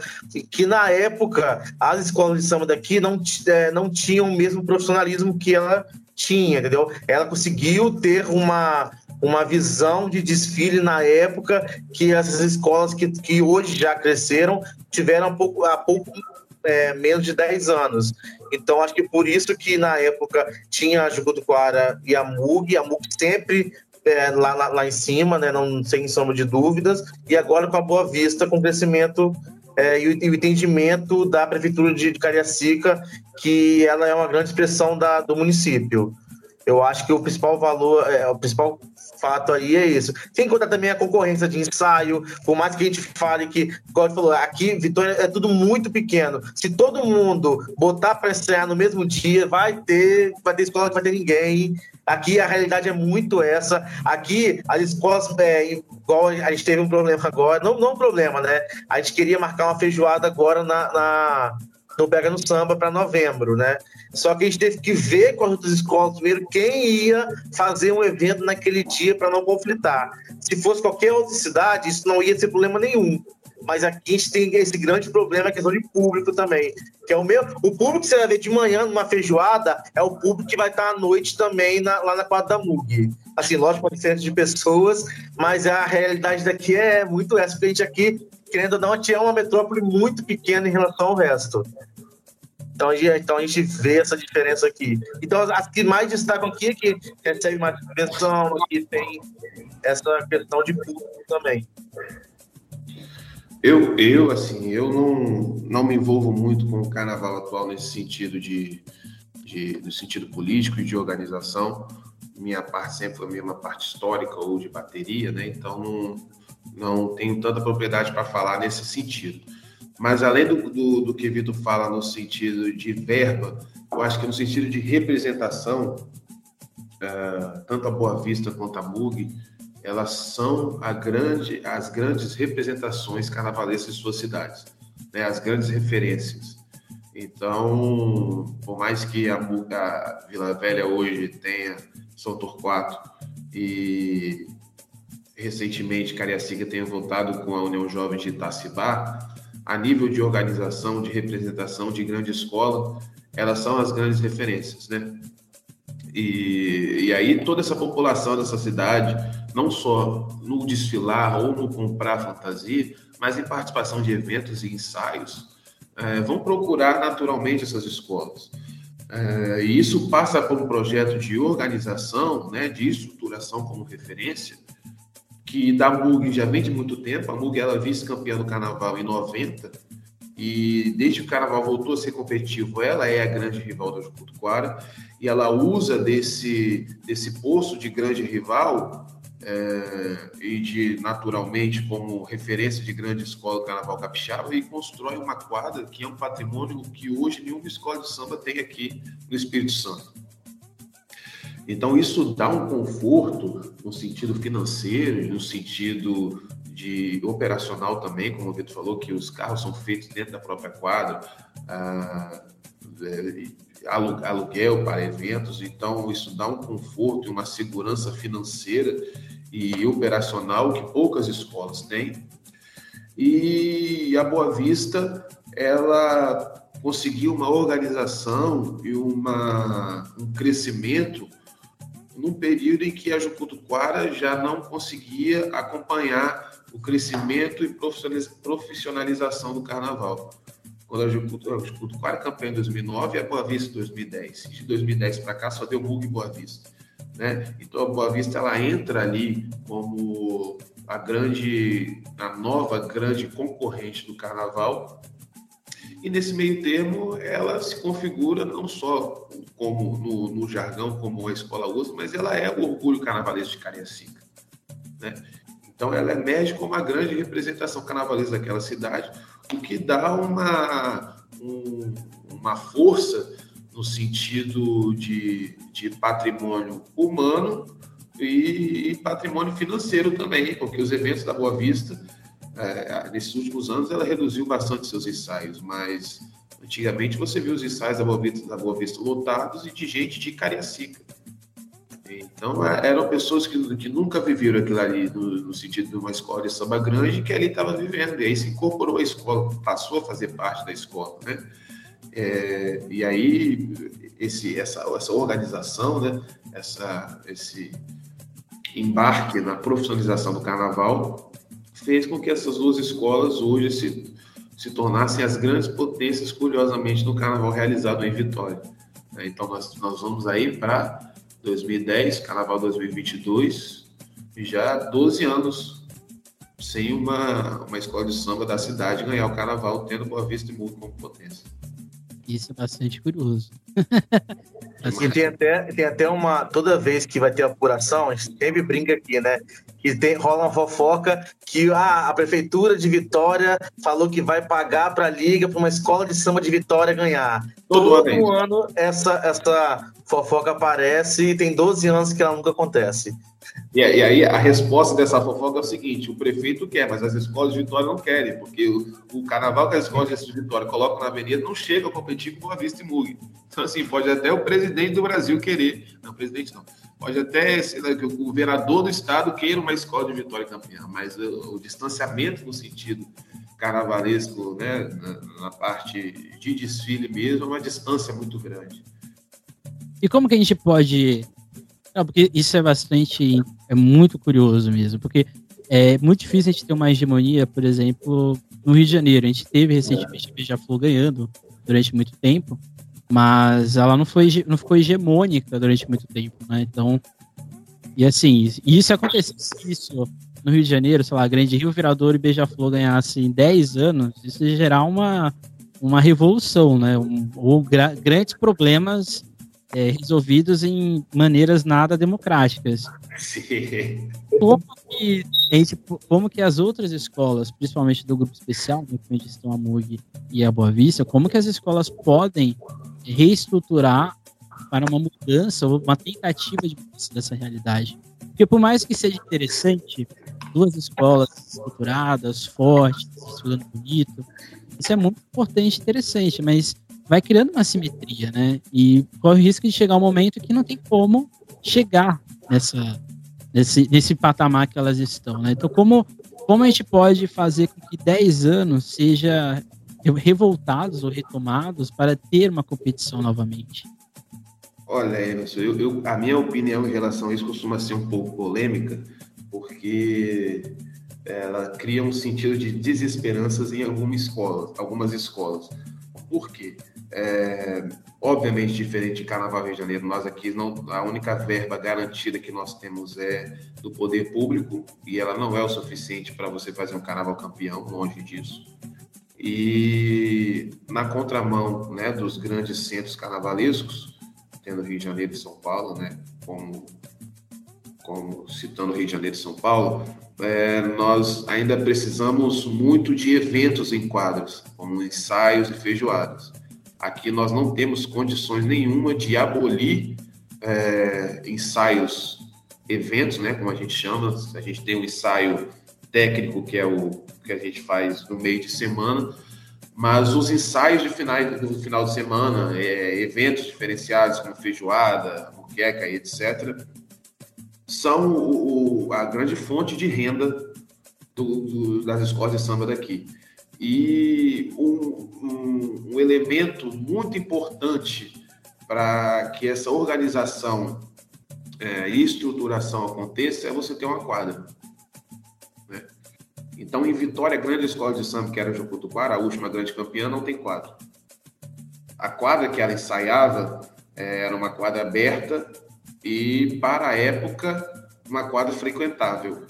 que na época as escolas de samba daqui não, é, não tinham o mesmo profissionalismo que ela tinha, entendeu? Ela conseguiu ter uma, uma visão de desfile na época que essas escolas que, que hoje já cresceram tiveram há pouco, há pouco é, menos de 10 anos. Então, acho que por isso que na época tinha a Jucutuquara e a MUG, a MUG sempre é, lá, lá, lá, em cima, né, não sem sombra de dúvidas, e agora com a Boa Vista, com o crescimento é, e, o, e, o, entendimento da Prefeitura de, de Cariacica, que ela é uma grande expressão da, do município. Eu acho que o principal valor, é, o principal fato aí é isso. Sem contar também a concorrência de ensaio, por mais que a gente fale que, como falou, aqui Vitória é tudo muito pequeno. Se todo mundo botar para ensaiar no mesmo dia, vai ter, vai ter escola que vai ter ninguém. Aqui a realidade é muito essa. Aqui as escolas, é, igual a gente teve um problema agora, não, não um problema, né? A gente queria marcar uma feijoada agora na, na no Pega no Samba para novembro, né? Só que a gente teve que ver com as outras escolas primeiro quem ia fazer um evento naquele dia para não conflitar. Se fosse qualquer outra cidade, isso não ia ser problema nenhum. Mas aqui a gente tem esse grande problema, a questão de público também. Que é o meu. O público que você vai ver de manhã numa feijoada é o público que vai estar à noite também na, lá na quadra da MUG. Assim, lógico, com diferença de pessoas, mas a realidade daqui é muito essa, porque a gente aqui, querendo ou não, a gente é uma metrópole muito pequena em relação ao resto. Então a, gente, então a gente vê essa diferença aqui. Então as que mais destacam aqui é que recebe mais atenção, que tem essa questão de público também. Eu, eu assim, eu não, não me envolvo muito com o carnaval atual nesse sentido de, de no sentido político e de organização. Minha parte sempre foi uma parte histórica ou de bateria, né? Então não, não tenho tanta propriedade para falar nesse sentido. Mas além do, do, do que Vitor fala no sentido de verba, eu acho que no sentido de representação, uh, tanto a Boa Vista quanto a MUG, elas são grande, as grandes representações carnavalescas de suas cidades, né? as grandes referências. Então, por mais que a, a Vila Velha hoje tenha São Torquato e recentemente Cariacica tenha voltado com a União Jovem de Itacibá, a nível de organização, de representação de grande escola, elas são as grandes referências, né? E, e aí toda essa população dessa cidade, não só no desfilar ou no comprar fantasia, mas em participação de eventos e ensaios, é, vão procurar naturalmente essas escolas. É, e isso passa por um projeto de organização, né, de estruturação como referência, que da MUG já vem de muito tempo. A MUG ela é vice-campeã do carnaval em 90 e desde que o carnaval voltou a ser competitivo, ela é a grande rival do Jucutuquara e ela usa desse, desse poço de grande rival é, e de naturalmente como referência de grande escola Carnaval Capixaba e constrói uma quadra que é um patrimônio que hoje nenhuma escola de samba tem aqui no Espírito Santo. Então, isso dá um conforto no sentido financeiro, no sentido de operacional também, como o Vitor falou, que os carros são feitos dentro da própria quadra, ah, é, aluguel para eventos, então isso dá um conforto e uma segurança financeira e operacional que poucas escolas têm. E a Boa Vista, ela conseguiu uma organização e uma, um crescimento num período em que a Jucutuquara já não conseguia acompanhar o crescimento e profissionalização do carnaval. Quando a Jucutuquara é campeã em 2009 e a Boa Vista em 2010. De 2010 para cá só deu bug Boa Vista. Né? Então a Boa Vista ela entra ali como a grande, a nova grande concorrente do carnaval e nesse meio termo ela se configura não só como no, no jargão como a escola usa, mas ela é o orgulho carnavalesco de Cariacica. Né? Então ela emerge como uma grande representação carnavalesca daquela cidade, o que dá uma, um, uma força no sentido de, de patrimônio humano e, e patrimônio financeiro também, porque os eventos da Boa Vista é, nesses últimos anos ela reduziu bastante seus ensaios, mas antigamente você viu os ensaios da Boa Vista, da Boa Vista lotados e de gente de Cariacica. Então é, eram pessoas que, que nunca viveram aquilo ali no, no, sentido de uma escola de samba grande que ali estava vivendo. E aí se incorporou à escola, passou a fazer parte da escola, né? É, e aí esse, essa, essa organização, né? Essa, esse embarque na profissionalização do carnaval fez com que essas duas escolas hoje se, se tornassem as grandes potências, curiosamente, no carnaval realizado em Vitória. É, então, nós, nós vamos aí para 2010, carnaval 2022, e já 12 anos sem uma, uma escola de samba da cidade ganhar o carnaval, tendo Boa Vista e Mundo como potência. Isso é bastante curioso. [LAUGHS] e tem até, tem até uma. Toda vez que vai ter apuração, a gente sempre brinca aqui, né? Que tem, rola uma fofoca que ah, a prefeitura de Vitória falou que vai pagar para a liga para uma escola de samba de Vitória ganhar. Todo, Todo ano essa, essa fofoca aparece e tem 12 anos que ela nunca acontece. E, aí a resposta dessa fofoca é o seguinte: o prefeito quer, mas as escolas de Vitória não querem, porque o, o carnaval que as escolas de Vitória colocam na avenida não chega a competir com a Vista e Mug. Então, assim, pode até o presidente do Brasil querer. Não, presidente não. Pode até que o governador do estado queira uma escola de Vitória campeã, mas o, o distanciamento no sentido carnavalesco, né, na, na parte de desfile mesmo, é uma distância muito grande. E como que a gente pode não, porque isso é bastante. É muito curioso mesmo. Porque é muito difícil a gente ter uma hegemonia, por exemplo, no Rio de Janeiro. A gente teve recentemente a Beija-Flor ganhando durante muito tempo, mas ela não, foi, não ficou hegemônica durante muito tempo, né? Então. E assim, isso acontecesse isso no Rio de Janeiro, sei lá, Grande Rio Virador e Beija-Flor ganhassem 10 anos, isso ia gerar uma, uma revolução, né? Um, ou gra grandes problemas é, resolvidos em maneiras nada democráticas. Sim. Como que, como que as outras escolas, principalmente do grupo especial, né, onde estão a MUG e a Boa Vista, como que as escolas podem reestruturar para uma mudança ou uma tentativa de mudança dessa realidade? Porque por mais que seja interessante, duas escolas estruturadas, fortes, estudando bonito, isso é muito importante e interessante, mas vai criando uma simetria, né? E corre o risco de chegar um momento que não tem como chegar nessa, nesse, nesse patamar que elas estão, né? Então, como, como a gente pode fazer com que 10 anos seja revoltados ou retomados para ter uma competição novamente? Olha, Emerson, eu, eu, a minha opinião em relação a isso costuma ser um pouco polêmica, porque ela cria um sentido de desesperanças em alguma escola, algumas escolas. Por quê? É, obviamente diferente de Carnaval Rio de Janeiro, nós aqui não a única verba garantida que nós temos é do poder público e ela não é o suficiente para você fazer um Carnaval campeão, longe disso. E na contramão, né, dos grandes centros carnavalescos, tendo Rio de Janeiro e São Paulo, né, como como citando Rio de Janeiro e São Paulo, é, nós ainda precisamos muito de eventos em quadros, como ensaios e feijoadas. Aqui nós não temos condições nenhuma de abolir é, ensaios, eventos, né, como a gente chama. A gente tem um ensaio técnico, que é o que a gente faz no meio de semana, mas os ensaios de final, do final de semana, é, eventos diferenciados como feijoada, muqueca e etc., são o, a grande fonte de renda do, do, das escolas de samba daqui. E um, um, um elemento muito importante para que essa organização é, e estruturação aconteça é você ter uma quadra. Né? Então, em Vitória, a grande escola de samba, que era Jucutuquara, a última grande campeã, não tem quadra. A quadra que ela ensaiava é, era uma quadra aberta e, para a época, uma quadra frequentável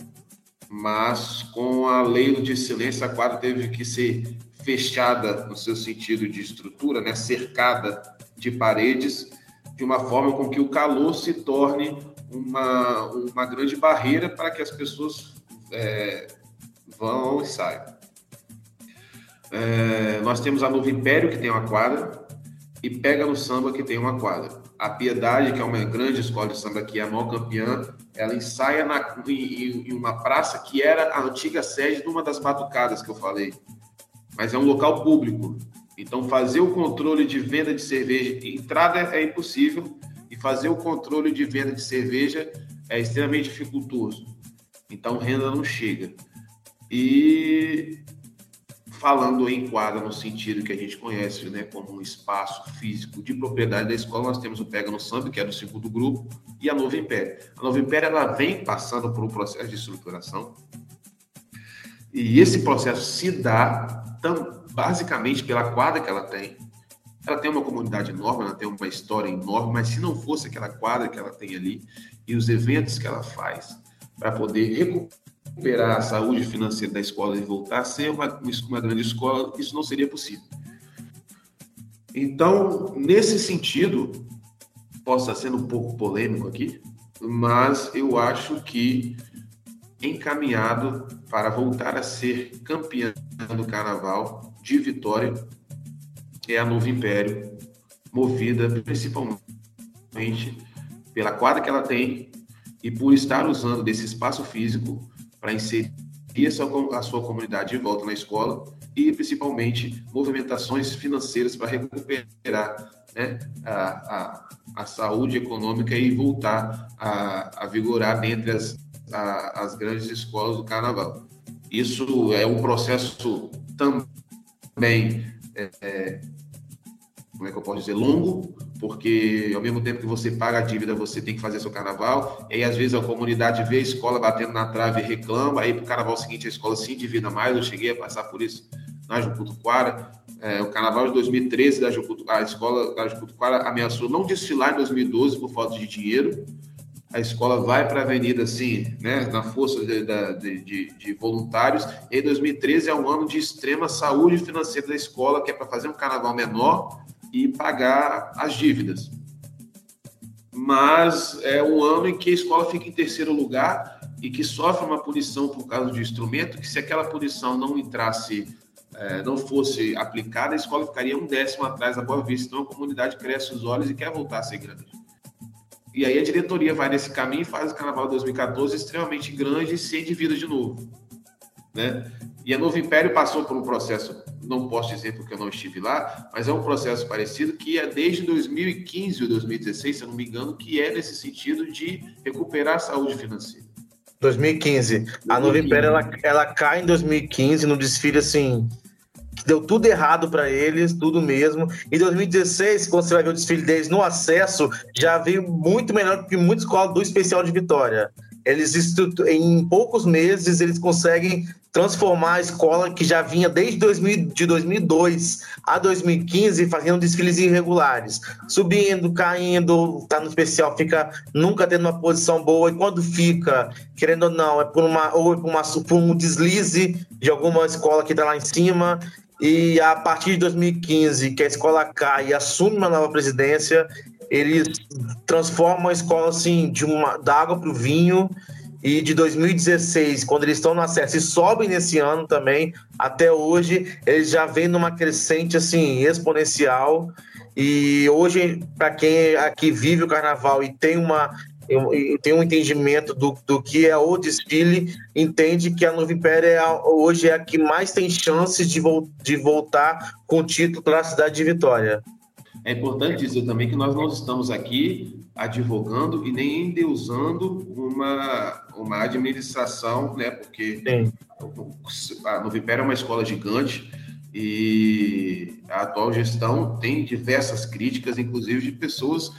mas com a lei de silêncio, a quadra teve que ser fechada no seu sentido de estrutura, né, cercada de paredes, de uma forma com que o calor se torne uma, uma grande barreira para que as pessoas é, vão e saiam. É, nós temos a Novo Império, que tem uma quadra, e Pega no Samba, que tem uma quadra. A Piedade, que é uma grande escola de samba, que é a maior campeã, ela ensaia na, em, em, uma praça que era a antiga sede de uma das batucadas que eu falei. Mas é um local público. Então, fazer o controle de venda de cerveja, entrada é impossível, e fazer o controle de venda de cerveja é extremamente dificultoso. Então, renda não chega. E falando em quadra no sentido que a gente conhece, né, como um espaço físico de propriedade da escola, nós temos o Pega no Samba, que é do segundo grupo, e a Nova Império. A Nova Império ela vem passando por um processo de estruturação, e esse processo se dá tão, basicamente pela quadra que ela tem. Ela tem uma comunidade enorme, ela tem uma história enorme, mas se não fosse aquela quadra que ela tem ali e os eventos que ela faz para poder recuperar recuperar a saúde financeira da escola e voltar a ser uma, uma grande escola, isso não seria possível. Então, nesse sentido, posso estar sendo um pouco polêmico aqui, mas eu acho que encaminhado para voltar a ser campeã do carnaval de Vitória é a Novo Império, movida principalmente pela quadra que ela tem e por estar usando desse espaço físico para inserir a sua comunidade de volta na escola e principalmente movimentações financeiras para recuperar né, a, a, a, saúde econômica e voltar a, a vigorar dentre as, a, as grandes escolas do carnaval. Isso é um processo também, é, é, como é que eu posso dizer, longo, porque ao mesmo tempo que você paga a dívida, você tem que fazer seu carnaval, e aí às vezes a comunidade vê a escola batendo na trave e reclama, aí para o carnaval seguinte a escola se endivida mais, eu cheguei a passar por isso na Jucutuquara, é, o carnaval de 2013 da Jucutuquara, a escola da Jucutuquara ameaçou não desfilar em 2012 por falta de dinheiro, a escola vai para a avenida assim, né, na força de, de, de, voluntários. E 2013 é um ano de extrema saúde financeira da escola, que é para fazer um carnaval menor e pagar as dívidas. Mas é um ano em que a escola fica em terceiro lugar e que sofre uma punição por causa de instrumento, que se aquela punição não entrasse, é, não fosse aplicada, a escola ficaria um décimo atrás da Boa Vista. Então a comunidade cresce os olhos e quer voltar a ser grande. E aí a diretoria vai nesse caminho e faz o Carnaval 2014 extremamente grande e se endivida de novo. Né? E a Novo Império passou por um processo, não posso dizer porque eu não estive lá, mas é um processo parecido que é desde 2015 ou 2016, se eu não me engano, que é nesse sentido de recuperar a saúde financeira. 2015. A Novo Império ela, ela cai em 2015 no desfile assim deu tudo errado para eles, tudo mesmo. Em 2016, quando você vai ver o desfile deles no acesso, já veio muito melhor que muita escola do especial de Vitória. Eles em poucos meses eles conseguem transformar a escola que já vinha desde 2000, de 2002 a 2015 fazendo desfiles irregulares, subindo, caindo, tá no especial, fica nunca tendo uma posição boa e quando fica, querendo ou não, é por uma ou é por, uma, por um deslize de alguma escola que está lá em cima e a partir de 2015, que a escola cai e assume uma nova presidência, eles transformam a escola assim de uma da água para o vinho. E de 2016, quando eles estão no acesso e sobem nesse ano também, até hoje, eles já vêm numa crescente assim exponencial. E hoje, para quem aqui vive o carnaval e tem uma tem um entendimento do, do que é o desfile, entende que a Nova Império é a, hoje é a que mais tem chances de, vo, de voltar com o título para a cidade de Vitória. É importante dizer também que nós não estamos aqui advogando e nem endeusando uma, uma administração, né? Porque a Nova Império é uma escola gigante e a atual gestão tem diversas críticas, inclusive de pessoas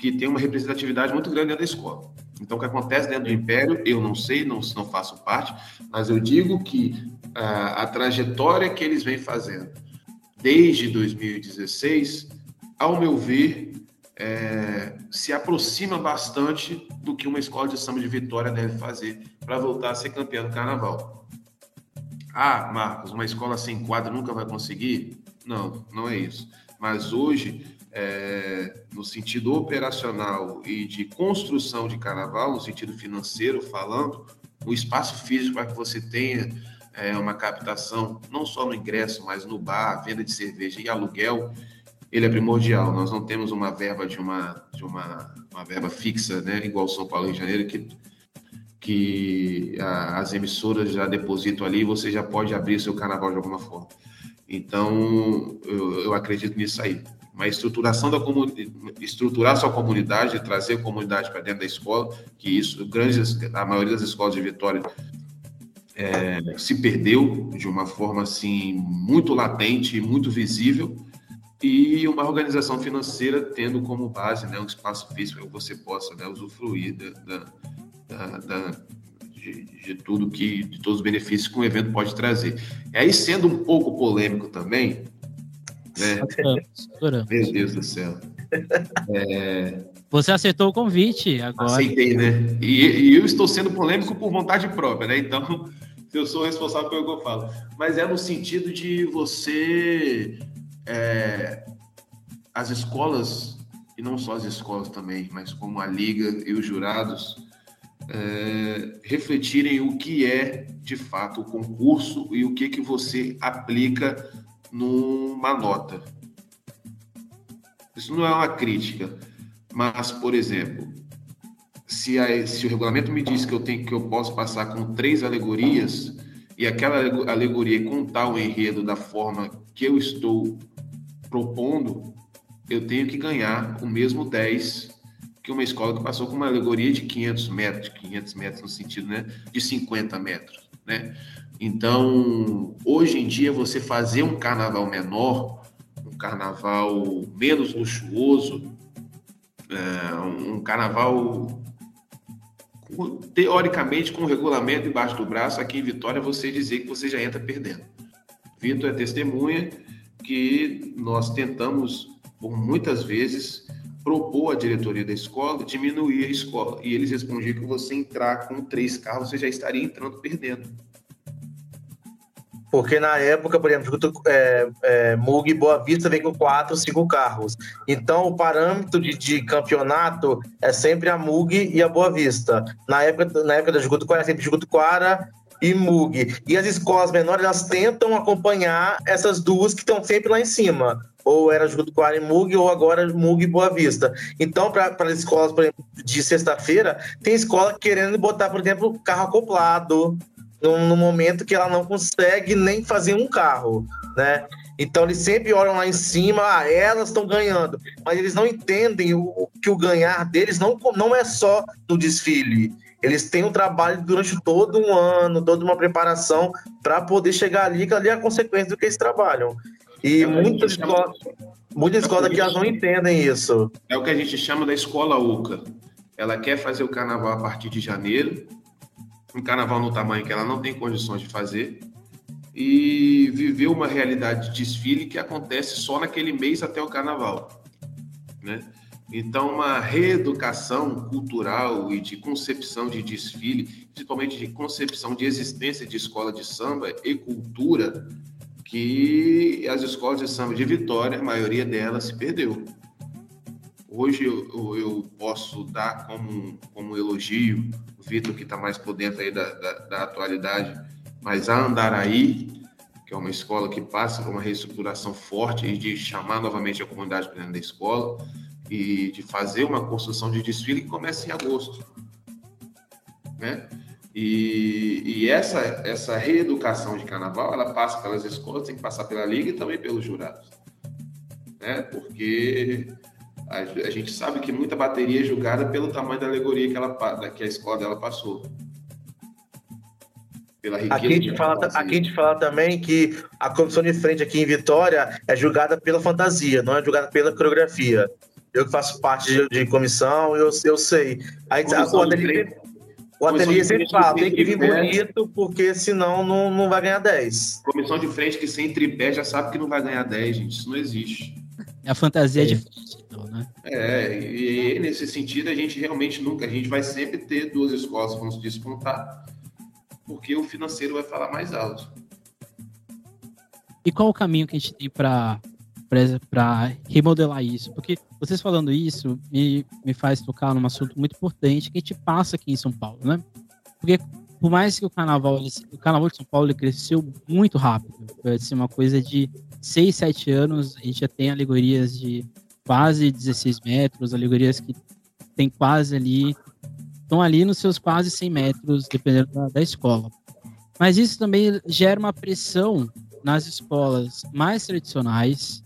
que tem uma representatividade muito grande dentro da escola. Então, o que acontece dentro do Império, eu não sei, não, não faço parte, mas eu digo que a, a trajetória que eles vêm fazendo desde 2016, ao meu ver, é, se aproxima bastante do que uma escola de samba de Vitória deve fazer para voltar a ser campeã do Carnaval. Ah, Marcos, uma escola sem quadro nunca vai conseguir? Não, não é isso. Mas hoje é, no sentido operacional e de construção de carnaval, no sentido financeiro falando, o espaço físico para que você tenha é, uma captação, não só no ingresso, mas no bar, venda de cerveja e aluguel, ele é primordial. Nós não temos uma verba de uma, de uma, uma verba fixa, né, igual São Paulo e Janeiro, que, que a, as emissoras já depositam ali e você já pode abrir seu carnaval de alguma forma. Então, eu, eu acredito nisso aí uma estruturação da estruturar sua comunidade, trazer a comunidade para dentro da escola, que isso, grandes, a maioria das escolas de Vitória é, se perdeu de uma forma assim muito latente muito visível, e uma organização financeira tendo como base né, um espaço físico que você possa né, usufruir da, da, da de, de, tudo que, de todos os benefícios que um evento pode trazer. E aí, sendo um pouco polêmico também, né? Meu Deus do céu. É... Você aceitou o convite agora. Aceitei, né? E, e, eu estou sendo polêmico por vontade própria, né? Então, [LAUGHS] eu sou responsável pelo que eu falo. Mas é no sentido de você é, as escolas, e não só as escolas também, mas como a liga e os jurados, é, refletirem o que é de fato o concurso e o que que você aplica numa nota. Isso não é uma crítica, mas, por exemplo, se, a, se o regulamento me diz que eu tenho que eu posso passar com três alegorias e aquela alegoria contar o enredo da forma que eu estou propondo, eu tenho que ganhar o mesmo 10 que uma escola que passou com uma alegoria de 500 metros, 500 metros no sentido né, de 50 metros. Né? Então, hoje em dia, você fazer um carnaval menor, um carnaval menos luxuoso, é, um carnaval teoricamente com o regulamento embaixo do braço, aqui em Vitória, você dizer que você já entra perdendo. Vitor é testemunha que nós tentamos, por muitas vezes, propor à diretoria da escola diminuir a escola. E eles respondiam que você entrar com três carros, você já estaria entrando perdendo. Porque na época, por exemplo, é, é, Mug e Boa Vista vem com quatro, cinco carros. Então o parâmetro de, de, campeonato é sempre a Mug e a Boa Vista. Na época, na época da Jucutuquara, é sempre Jucutuquara e Mug. E as escolas menores, elas tentam acompanhar essas duas que estão sempre lá em cima. Ou era Jucutuquara e Mug, ou agora Mug e Boa Vista. Então, para as escolas, por exemplo, de sexta-feira, tem escola querendo botar, por exemplo, carro acoplado, no, no, momento que ela não consegue nem fazer um carro, né? Então eles sempre olham lá em cima, ah, elas estão ganhando, mas eles não entendem o, que o ganhar deles não, não é só no desfile. Eles têm um trabalho durante todo um ano, toda uma preparação para poder chegar ali, que ali é a consequência do que eles trabalham. E é muitas escolas, muitas escolas aqui elas não entendem isso. É o que a gente chama da escola UCA. Ela quer fazer o carnaval a partir de janeiro, um carnaval no tamanho que ela não tem condições de fazer e viver uma realidade de desfile que acontece só naquele mês até o carnaval, né? Então, uma reeducação cultural e de concepção de desfile, principalmente de concepção de existência de escola de samba e cultura, que as escolas de samba de Vitória, a maioria delas se perdeu. Hoje eu, eu posso dar como, como elogio Vitor, que está mais por dentro aí da, da, da, atualidade, mas a Andaraí, que é uma escola que passa por uma reestruturação forte e de chamar novamente a comunidade para dentro da escola e de fazer uma construção de desfile que começa em agosto. Né? E, e, essa, essa reeducação de carnaval, ela passa pelas escolas, tem que passar pela liga e também pelos jurados. Né? Porque a, a, gente sabe que muita bateria é julgada pelo tamanho da alegoria que, ela, que a escola dela passou. Pela riqueza aqui a, gente fala, aqui a gente fala também que a comissão de frente aqui em Vitória é julgada pela fantasia, não é julgada pela coreografia. Eu que faço parte de, de comissão, eu, eu sei. Aí, a, o ateliê, o ateliê sempre fala, tem que vir bonito, porque senão não, não vai ganhar 10. Comissão de frente que sem tripé já sabe que não vai ganhar 10, gente. Isso não existe. É a fantasia é. de frente, então, né? É, e nesse sentido a gente realmente nunca, a gente vai sempre ter duas escolas que vão se despontar, porque o financeiro vai falar mais alto. E qual o caminho que a gente tem para para remodelar isso? Porque vocês falando isso me, me faz tocar num assunto muito importante que a gente passa aqui em São Paulo, né? Porque por mais que o carnaval, o carnaval de São Paulo cresceu muito rápido, foi assim, uma coisa de 6, 7 anos, a gente já tem alegorias de quase 16 metros, alegorias que tem quase ali, estão ali nos seus quase 100 metros, dependendo da, da escola. Mas isso também gera uma pressão nas escolas mais tradicionais,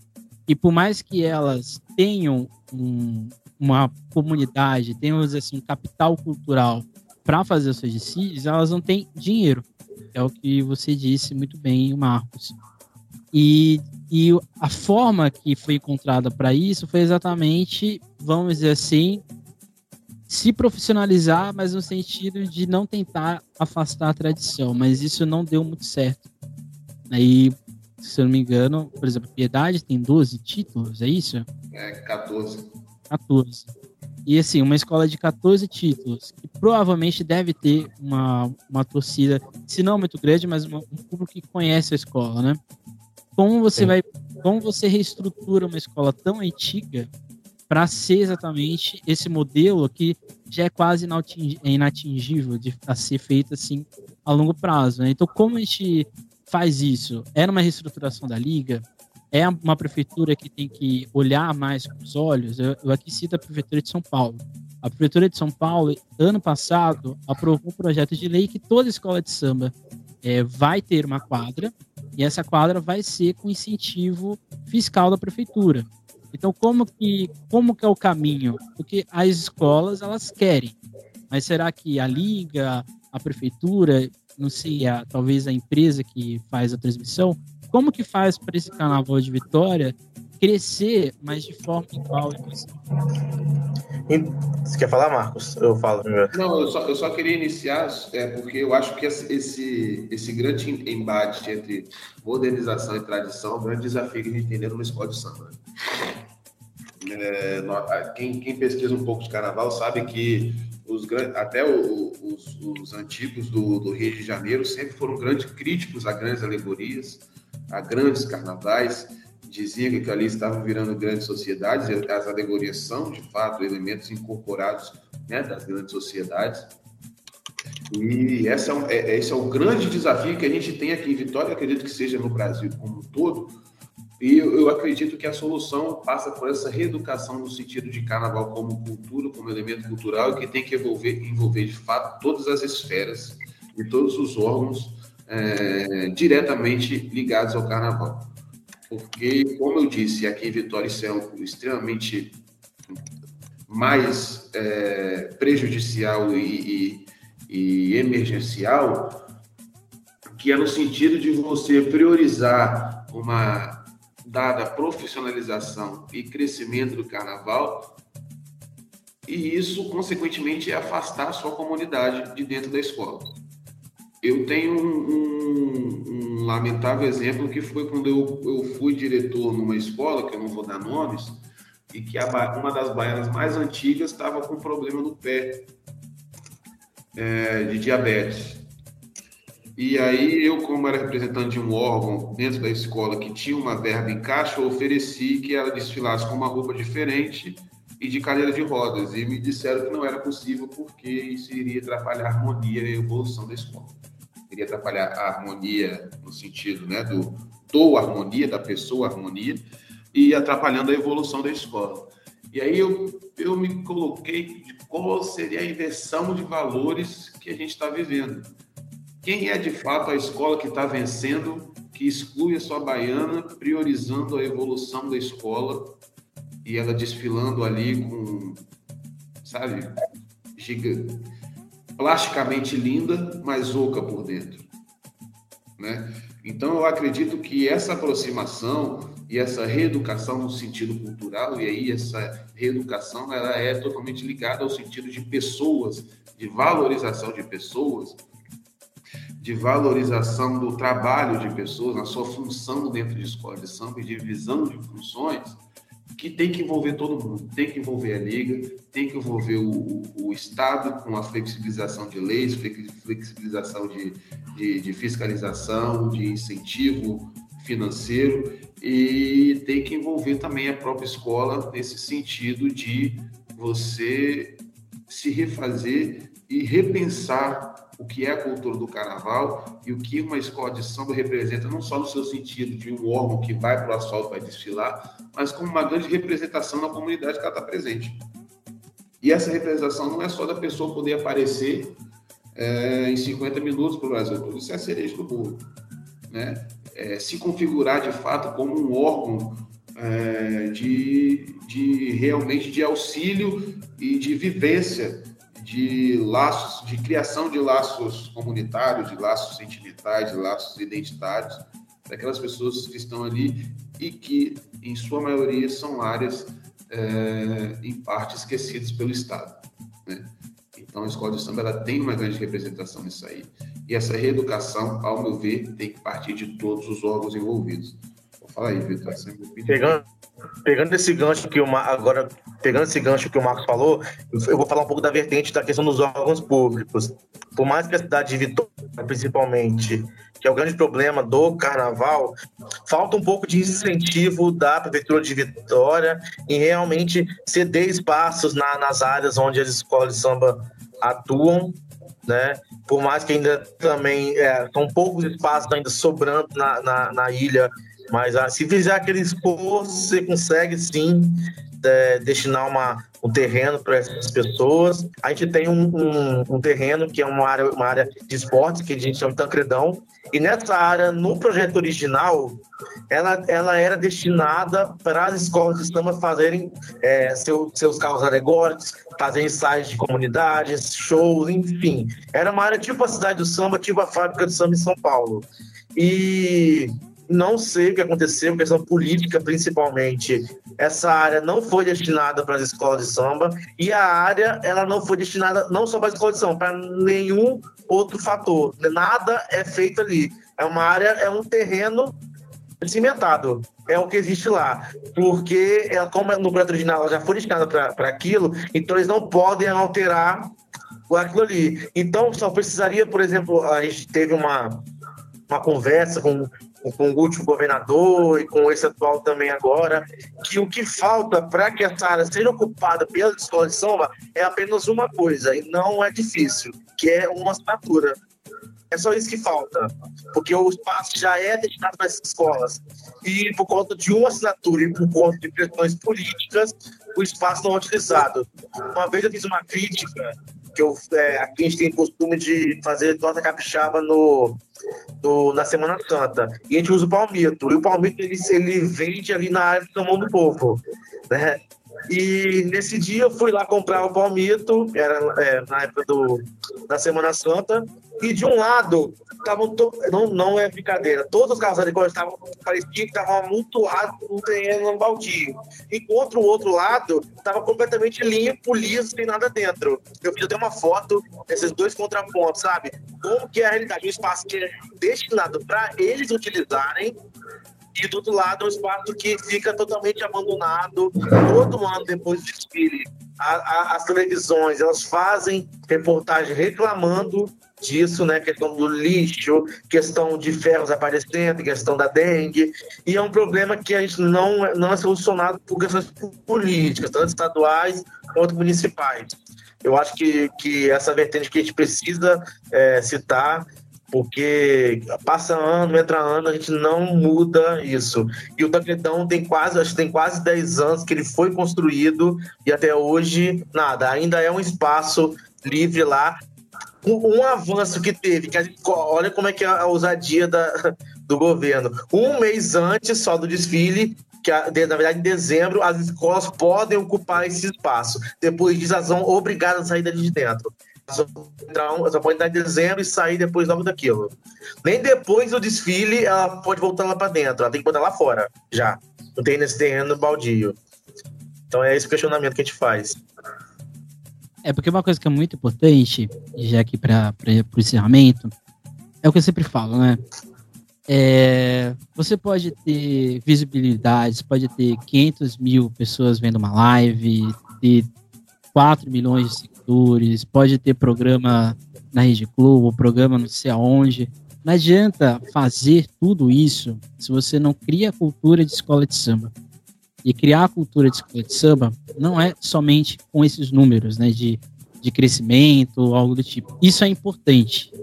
e por mais que elas tenham um, uma comunidade, tenham assim, um capital cultural para fazer os seus desfiles, elas não têm dinheiro. É o que você disse muito bem, Marcos. E, e a forma que foi encontrada para isso foi exatamente, vamos dizer assim, se profissionalizar, mas no sentido de não tentar afastar a tradição. Mas isso não deu muito certo. Aí, se eu não me engano, por exemplo, Piedade tem 12 títulos, é isso? É, 14. 14. E assim, uma escola de 14 títulos, que provavelmente deve ter uma, uma torcida, se não muito grande, mas uma, um público que conhece a escola, né? Como você Sim. vai como você reestrutura uma escola tão antiga para ser exatamente esse modelo que já é quase inatingível de a ser feito assim a longo prazo. Né? Então, como a gente faz isso? Era uma reestruturação da liga? É uma prefeitura que tem que olhar mais com os olhos? Eu, eu aqui cito a prefeitura de São Paulo. A prefeitura de São Paulo, ano passado, aprovou um projeto de lei que toda escola de samba é, vai ter uma quadra e essa quadra vai ser com incentivo fiscal da prefeitura. Então, como que, como que é o caminho? Porque as escolas, elas querem, mas será que a liga, a prefeitura, não sei, a, talvez a empresa que faz a transmissão, como que faz para esse carnaval de Vitória crescer, mas de forma igual Você quer falar, Marcos? Eu falo. Não, eu só, eu só queria iniciar, é, porque eu acho que esse, esse grande embate entre modernização e tradição é um grande desafio que a gente tem dentro de uma escola de samba. É, quem, quem, pesquisa um pouco de carnaval sabe que os, até o, os, os, antigos do, do, Rio de Janeiro sempre foram grandes críticos a grandes alegorias, a grandes carnavais. Diziam que ali estavam virando grandes sociedades, as alegorias são, de fato, elementos incorporados né, das grandes sociedades. E essa é, é, esse é o grande desafio que a gente tem aqui em Vitória, acredito que seja no Brasil como um todo, e eu, acredito que a solução passa por essa reeducação no sentido de carnaval como cultura, como elemento cultural, que tem que envolver, envolver de fato todas as esferas e todos os órgãos é, diretamente ligados ao carnaval. Porque, como eu disse, aqui em Vitória isso é extremamente mais é, prejudicial e, e, e emergencial, que é no sentido de você priorizar uma dada profissionalização e crescimento do carnaval, e isso, consequentemente, é afastar a sua comunidade de dentro da escola. Eu tenho um, um, um lamentável exemplo que foi quando eu, eu fui diretor numa escola, que eu não vou dar nomes, e que a, uma das baianas mais antigas estava com problema no pé é, de diabetes. E aí eu, como era representante de um órgão dentro da escola que tinha uma verba em caixa, eu ofereci que ela desfilasse com uma roupa diferente e de cadeira de rodas. E me disseram que não era possível porque isso iria atrapalhar a harmonia e a evolução da escola. Iria atrapalhar a harmonia no sentido né, do, do harmonia, da pessoa harmonia, e atrapalhando a evolução da escola. E aí eu, eu me coloquei de qual seria a inversão de valores que a gente está vivendo quem é de fato a escola que está vencendo, que exclui a sua baiana, priorizando a evolução da escola e ela desfilando ali com, sabe, giga, plasticamente linda, mas oca por dentro, né? Então eu acredito que essa aproximação e essa reeducação no sentido cultural e aí essa reeducação ela é totalmente ligada ao sentido de pessoas, de valorização de pessoas de valorização do trabalho de pessoas, na sua função dentro de escola de samba e divisão de funções, que tem que envolver todo mundo, tem que envolver a liga, tem que envolver o, o Estado com a flexibilização de leis, flexibilização de, de, de fiscalização, de incentivo financeiro e tem que envolver também a própria escola nesse sentido de você se refazer e repensar o que é a cultura do carnaval e o que uma escola de samba representa, não só no seu sentido de um órgão que vai para o asfalto para desfilar, mas como uma grande representação na comunidade que ela está presente. E essa representação não é só da pessoa poder aparecer é, em 50 minutos para o Brasil, isso é a cereja do bolo. Né? É, se configurar de fato como um órgão é, de, de realmente de auxílio e de vivência de laços, de criação de laços comunitários, de laços sentimentais, de laços identitários, daquelas pessoas que estão ali e que, em sua maioria, são áreas, é, em parte, esquecidas pelo Estado. Né? Então, a escola de samba ela tem uma grande representação nisso aí. E essa reeducação, ao meu ver, tem que partir de todos os órgãos envolvidos. Fala aí, Vitor. É Pegando, esse gancho que o agora pegando esse gancho que o Marcos falou, eu vou falar um pouco da vertente da questão dos órgãos públicos. Por mais que a cidade de Vitória, principalmente, que é o grande problema do carnaval, falta um pouco de incentivo da Prefeitura de Vitória em realmente ceder espaços na, nas áreas onde as escolas de samba atuam, né? Por mais que ainda também é, são poucos espaços ainda sobrando na, na, na ilha, mas ah, se fizer aquele esforço, você consegue sim é, destinar uma, um terreno para essas pessoas. A gente tem um, um, um, terreno que é uma área, uma área de esportes, que a gente chama de Tancredão, e nessa área, no projeto original, ela, ela era destinada para as escolas de samba fazerem é, seu, seus carros alegóricos, fazer ensaios de comunidades, shows, enfim. Era uma área tipo a cidade do samba, tipo a fábrica de samba em São Paulo. E não sei o que aconteceu, questão política principalmente. Essa área não foi destinada para as escolas de samba e a área ela não foi destinada não só para as escolas de samba, para nenhum outro fator. Nada é feito ali. É uma área, é um terreno cimentado. É o que existe lá. Porque, ela, como no projeto original ela já foi destinada para aquilo, então eles não podem alterar aquilo ali. Então, só precisaria, por exemplo, a gente teve uma, uma conversa com com o último governador e com esse atual também agora, que o que falta para que essa área seja ocupada pela escola de samba é apenas uma coisa, e não é difícil, que é uma assinatura. É só isso que falta, porque o espaço já é destinado para essas escolas. E por conta de uma assinatura e por conta de questões políticas, o espaço não é utilizado. Uma vez eu fiz uma crítica que eu, é, aqui a gente tem costume de fazer torta capixaba no, no, na Semana Santa. E a gente usa o palmito. E o palmito ele, ele vende ali na área do mão do povo. Né? E nesse dia eu fui lá comprar o palmito, era é, na época do, da Semana Santa, e de um lado, estavam não, não é brincadeira, todos os carros agrícolas estavam, parecia que estavam amontoados no terreno baldio. Enquanto o outro lado estava completamente limpo, liso, sem nada dentro. Eu fiz até uma foto desses dois contrapontos, sabe? Como que é a realidade, um espaço que é destinado para eles utilizarem e do outro lado, é um espaço que fica totalmente abandonado. Todo ano, depois do desfile, a, a, as televisões elas fazem reportagem reclamando disso, né? Questão do lixo, questão de ferros aparecendo, questão da dengue. E é um problema que a gente não, não é solucionado por questões políticas, tanto estaduais quanto municipais. Eu acho que, que essa vertente que a gente precisa é, citar porque passa ano, entra ano, a gente não muda isso. E o Tacretão tem quase, acho que tem quase 10 anos que ele foi construído e até hoje nada, ainda é um espaço livre lá. Um, um avanço que teve, que gente, olha como é que é a ousadia da, [LAUGHS] do governo. Um mês antes só do desfile, que na verdade em dezembro as escolas podem ocupar esse espaço. Depois disso, elas são obrigadas a sair dali de dentro só, pode entrar em dezembro e sair depois logo daquilo. Nem depois do desfile ela pode voltar lá para dentro, ela tem que botar lá fora, já. Não tem nesse terreno baldio. Então é esse questionamento que a gente faz. É porque uma coisa que é muito importante, já aqui para o encerramento, é o que eu sempre falo, né? É, você pode ter visibilidade, pode ter 500 mil pessoas vendo uma live, ter 4 milhões de seguidores, pode ter programa na Rede Globo, programa não sei aonde. Não adianta fazer tudo isso se você não cria a cultura de escola de samba. E criar a cultura de escola de samba não é somente com esses números, né, de, de crescimento ou algo do tipo. Isso é importante,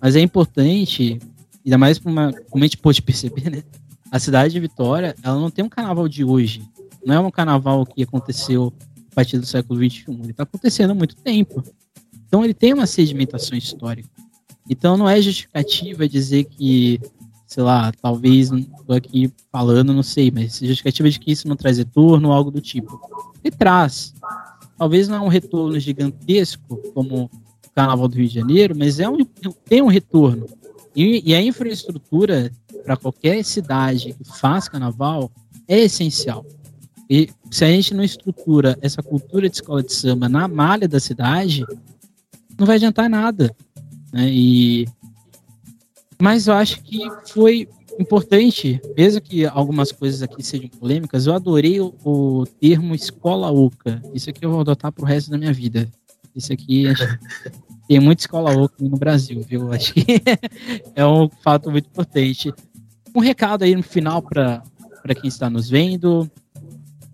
mas é importante, ainda mais para uma, como a gente pode perceber, né, a cidade de Vitória, ela não tem um carnaval de hoje. Não é um carnaval que aconteceu partir do século XXI. Ele está acontecendo há muito tempo. Então ele tem uma sedimentação histórica. Então não é justificativa dizer que, sei lá, talvez estou aqui falando, não sei, mas justificativa de que isso não traz retorno ou algo do tipo. Ele traz. Talvez não é um retorno gigantesco como o Carnaval do Rio de Janeiro, mas é um, tem um retorno. E, e a infraestrutura para qualquer cidade que faz carnaval é essencial. E se a gente não estrutura essa cultura de escola de samba na malha da cidade, não vai adiantar nada. Né? E... Mas eu acho que foi importante, mesmo que algumas coisas aqui sejam polêmicas, eu adorei o, o termo escola oca. Isso aqui eu vou adotar pro resto da minha vida. Esse aqui tem muita escola oca no Brasil, viu? Acho que [LAUGHS] é um fato muito importante. Um recado aí no final para quem está nos vendo,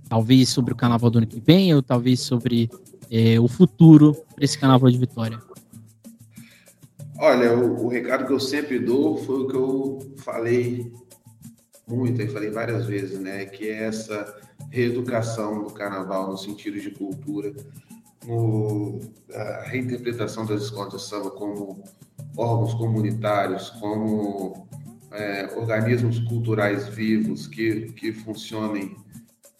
talvez sobre o carnaval do ano que vem, ou talvez sobre é, o futuro para esse carnaval de Vitória. Olha, o, o, recado que eu sempre dou foi o que eu falei muito, e falei várias vezes, né? Que é essa reeducação do carnaval no sentido de cultura, no, a reinterpretação das escolas de samba como órgãos comunitários, como é, organismos culturais vivos que, que funcionem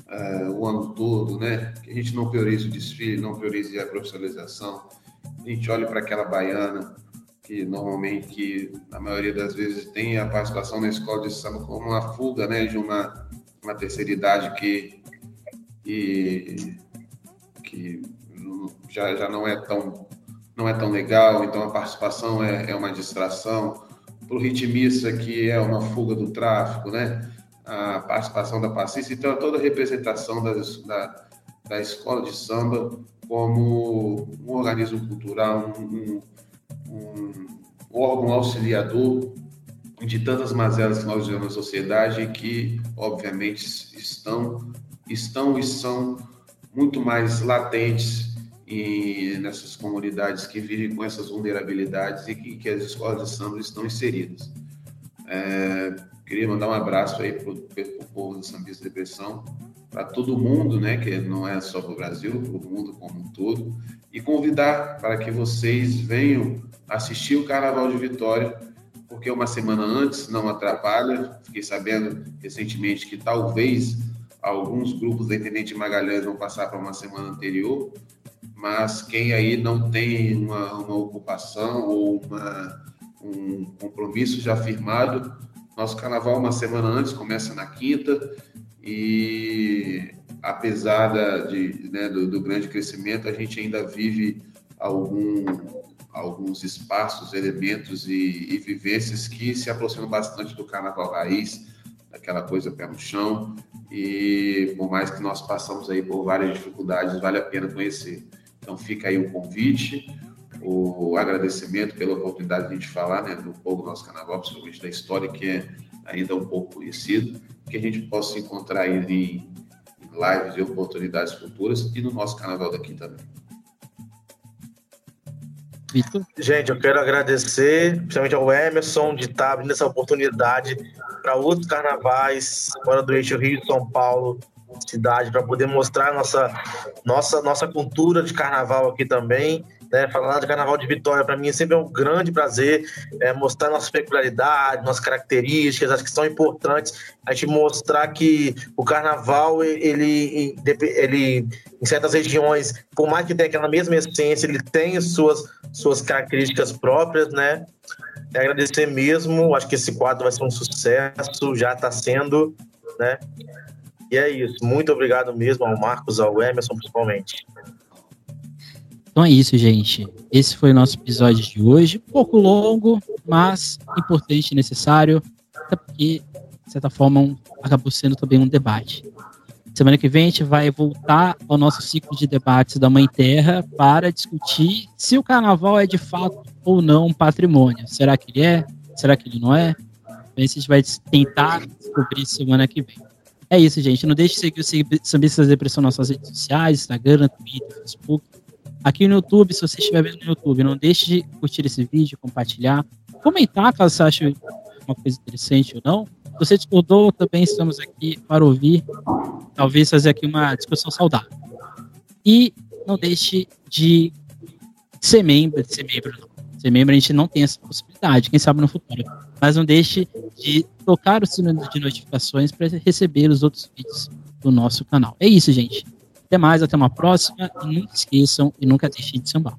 é, o ano todo, né? Que a gente não priorize o desfile, não priorize a profissionalização, a gente olhe para aquela baiana que normalmente, que na maioria das vezes tem a participação na escola de samba como uma fuga, né, de uma, uma terceira idade que, que, que já, já não é tão não é tão legal, então a participação é, é uma distração. Para o ritmista, que é uma fuga do tráfico, né? A participação da passista, então toda a representação da, da escola de samba como um organismo cultural, um, um, um órgão auxiliador de tantas mazelas que nós vivemos na sociedade e que, obviamente, estão, estão e são muito mais latentes e nessas comunidades que vivem com essas vulnerabilidades e que, que as escolas de samba estão inseridas. É, queria mandar um abraço aí para o povo do Sambista Depressão, para todo mundo, né, que não é só para o Brasil, para o mundo como um todo, e convidar para que vocês venham assistir o Carnaval de Vitória, porque uma semana antes não atrapalha. Fiquei sabendo recentemente que talvez alguns grupos da Intendente Magalhães vão passar para uma semana anterior, mas quem aí não tem uma, uma ocupação ou uma, um compromisso já firmado, nosso carnaval uma semana antes começa na quinta. E apesar da, de, né, do, do, grande crescimento, a gente ainda vive algum, alguns espaços, elementos e, e vivências que se aproximam bastante do carnaval raiz, daquela coisa pé no chão, e por mais que nós passamos aí por várias dificuldades, vale a pena conhecer. Então fica aí o convite, o agradecimento pela oportunidade de a gente falar né, do povo do nosso carnaval, principalmente da história que é ainda um pouco conhecido, que a gente possa se encontrar aí em, lives e oportunidades futuras e no nosso carnaval daqui também. Gente, eu quero agradecer, principalmente ao Emerson, de estar abrindo essa oportunidade para outros carnavais fora do eixo Rio São Paulo, cidade, para poder mostrar nossa, nossa, nossa cultura de carnaval aqui também né? Falar de Carnaval de Vitória, para mim, sempre é um grande prazer é, mostrar nossas peculiaridades, nossas características, acho que são importantes a gente mostrar que o Carnaval, ele, ele em certas regiões, por mais que tenha aquela mesma essência, ele tem suas, suas características próprias, né? É agradecer mesmo, acho que esse quadro vai ser um sucesso, já está sendo, né? E é isso. Muito obrigado mesmo ao Marcos, ao Emerson, principalmente. Então é isso, gente. Esse foi o nosso episódio de hoje. Pouco longo, mas importante e necessário, até porque, de certa forma, um, acabou sendo também um debate. Semana que vem a gente vai voltar ao nosso ciclo de debates da Mãe Terra para discutir se o carnaval é de fato ou não um patrimônio. Será que ele é? Será que ele não é? Então, a gente vai tentar descobrir semana que vem. É isso, gente. Não deixe de seguir o Sambistas Depressão nas nossas redes sociais, Instagram, Twitter, Facebook. Aqui no YouTube, se você estiver vendo no YouTube, não deixe de curtir esse vídeo, compartilhar, comentar caso você ache uma coisa interessante ou não. Se você discordou, também estamos aqui para ouvir, talvez fazer aqui uma discussão saudável. E não deixe de ser membro, de ser membro não. Ser membro a gente não tem essa possibilidade, quem sabe no futuro. Mas não deixe de tocar o sino de notificações para receber os outros vídeos do nosso canal. É isso, gente. Até mais, até uma próxima. E nunca esqueçam e nunca deixem de sambar.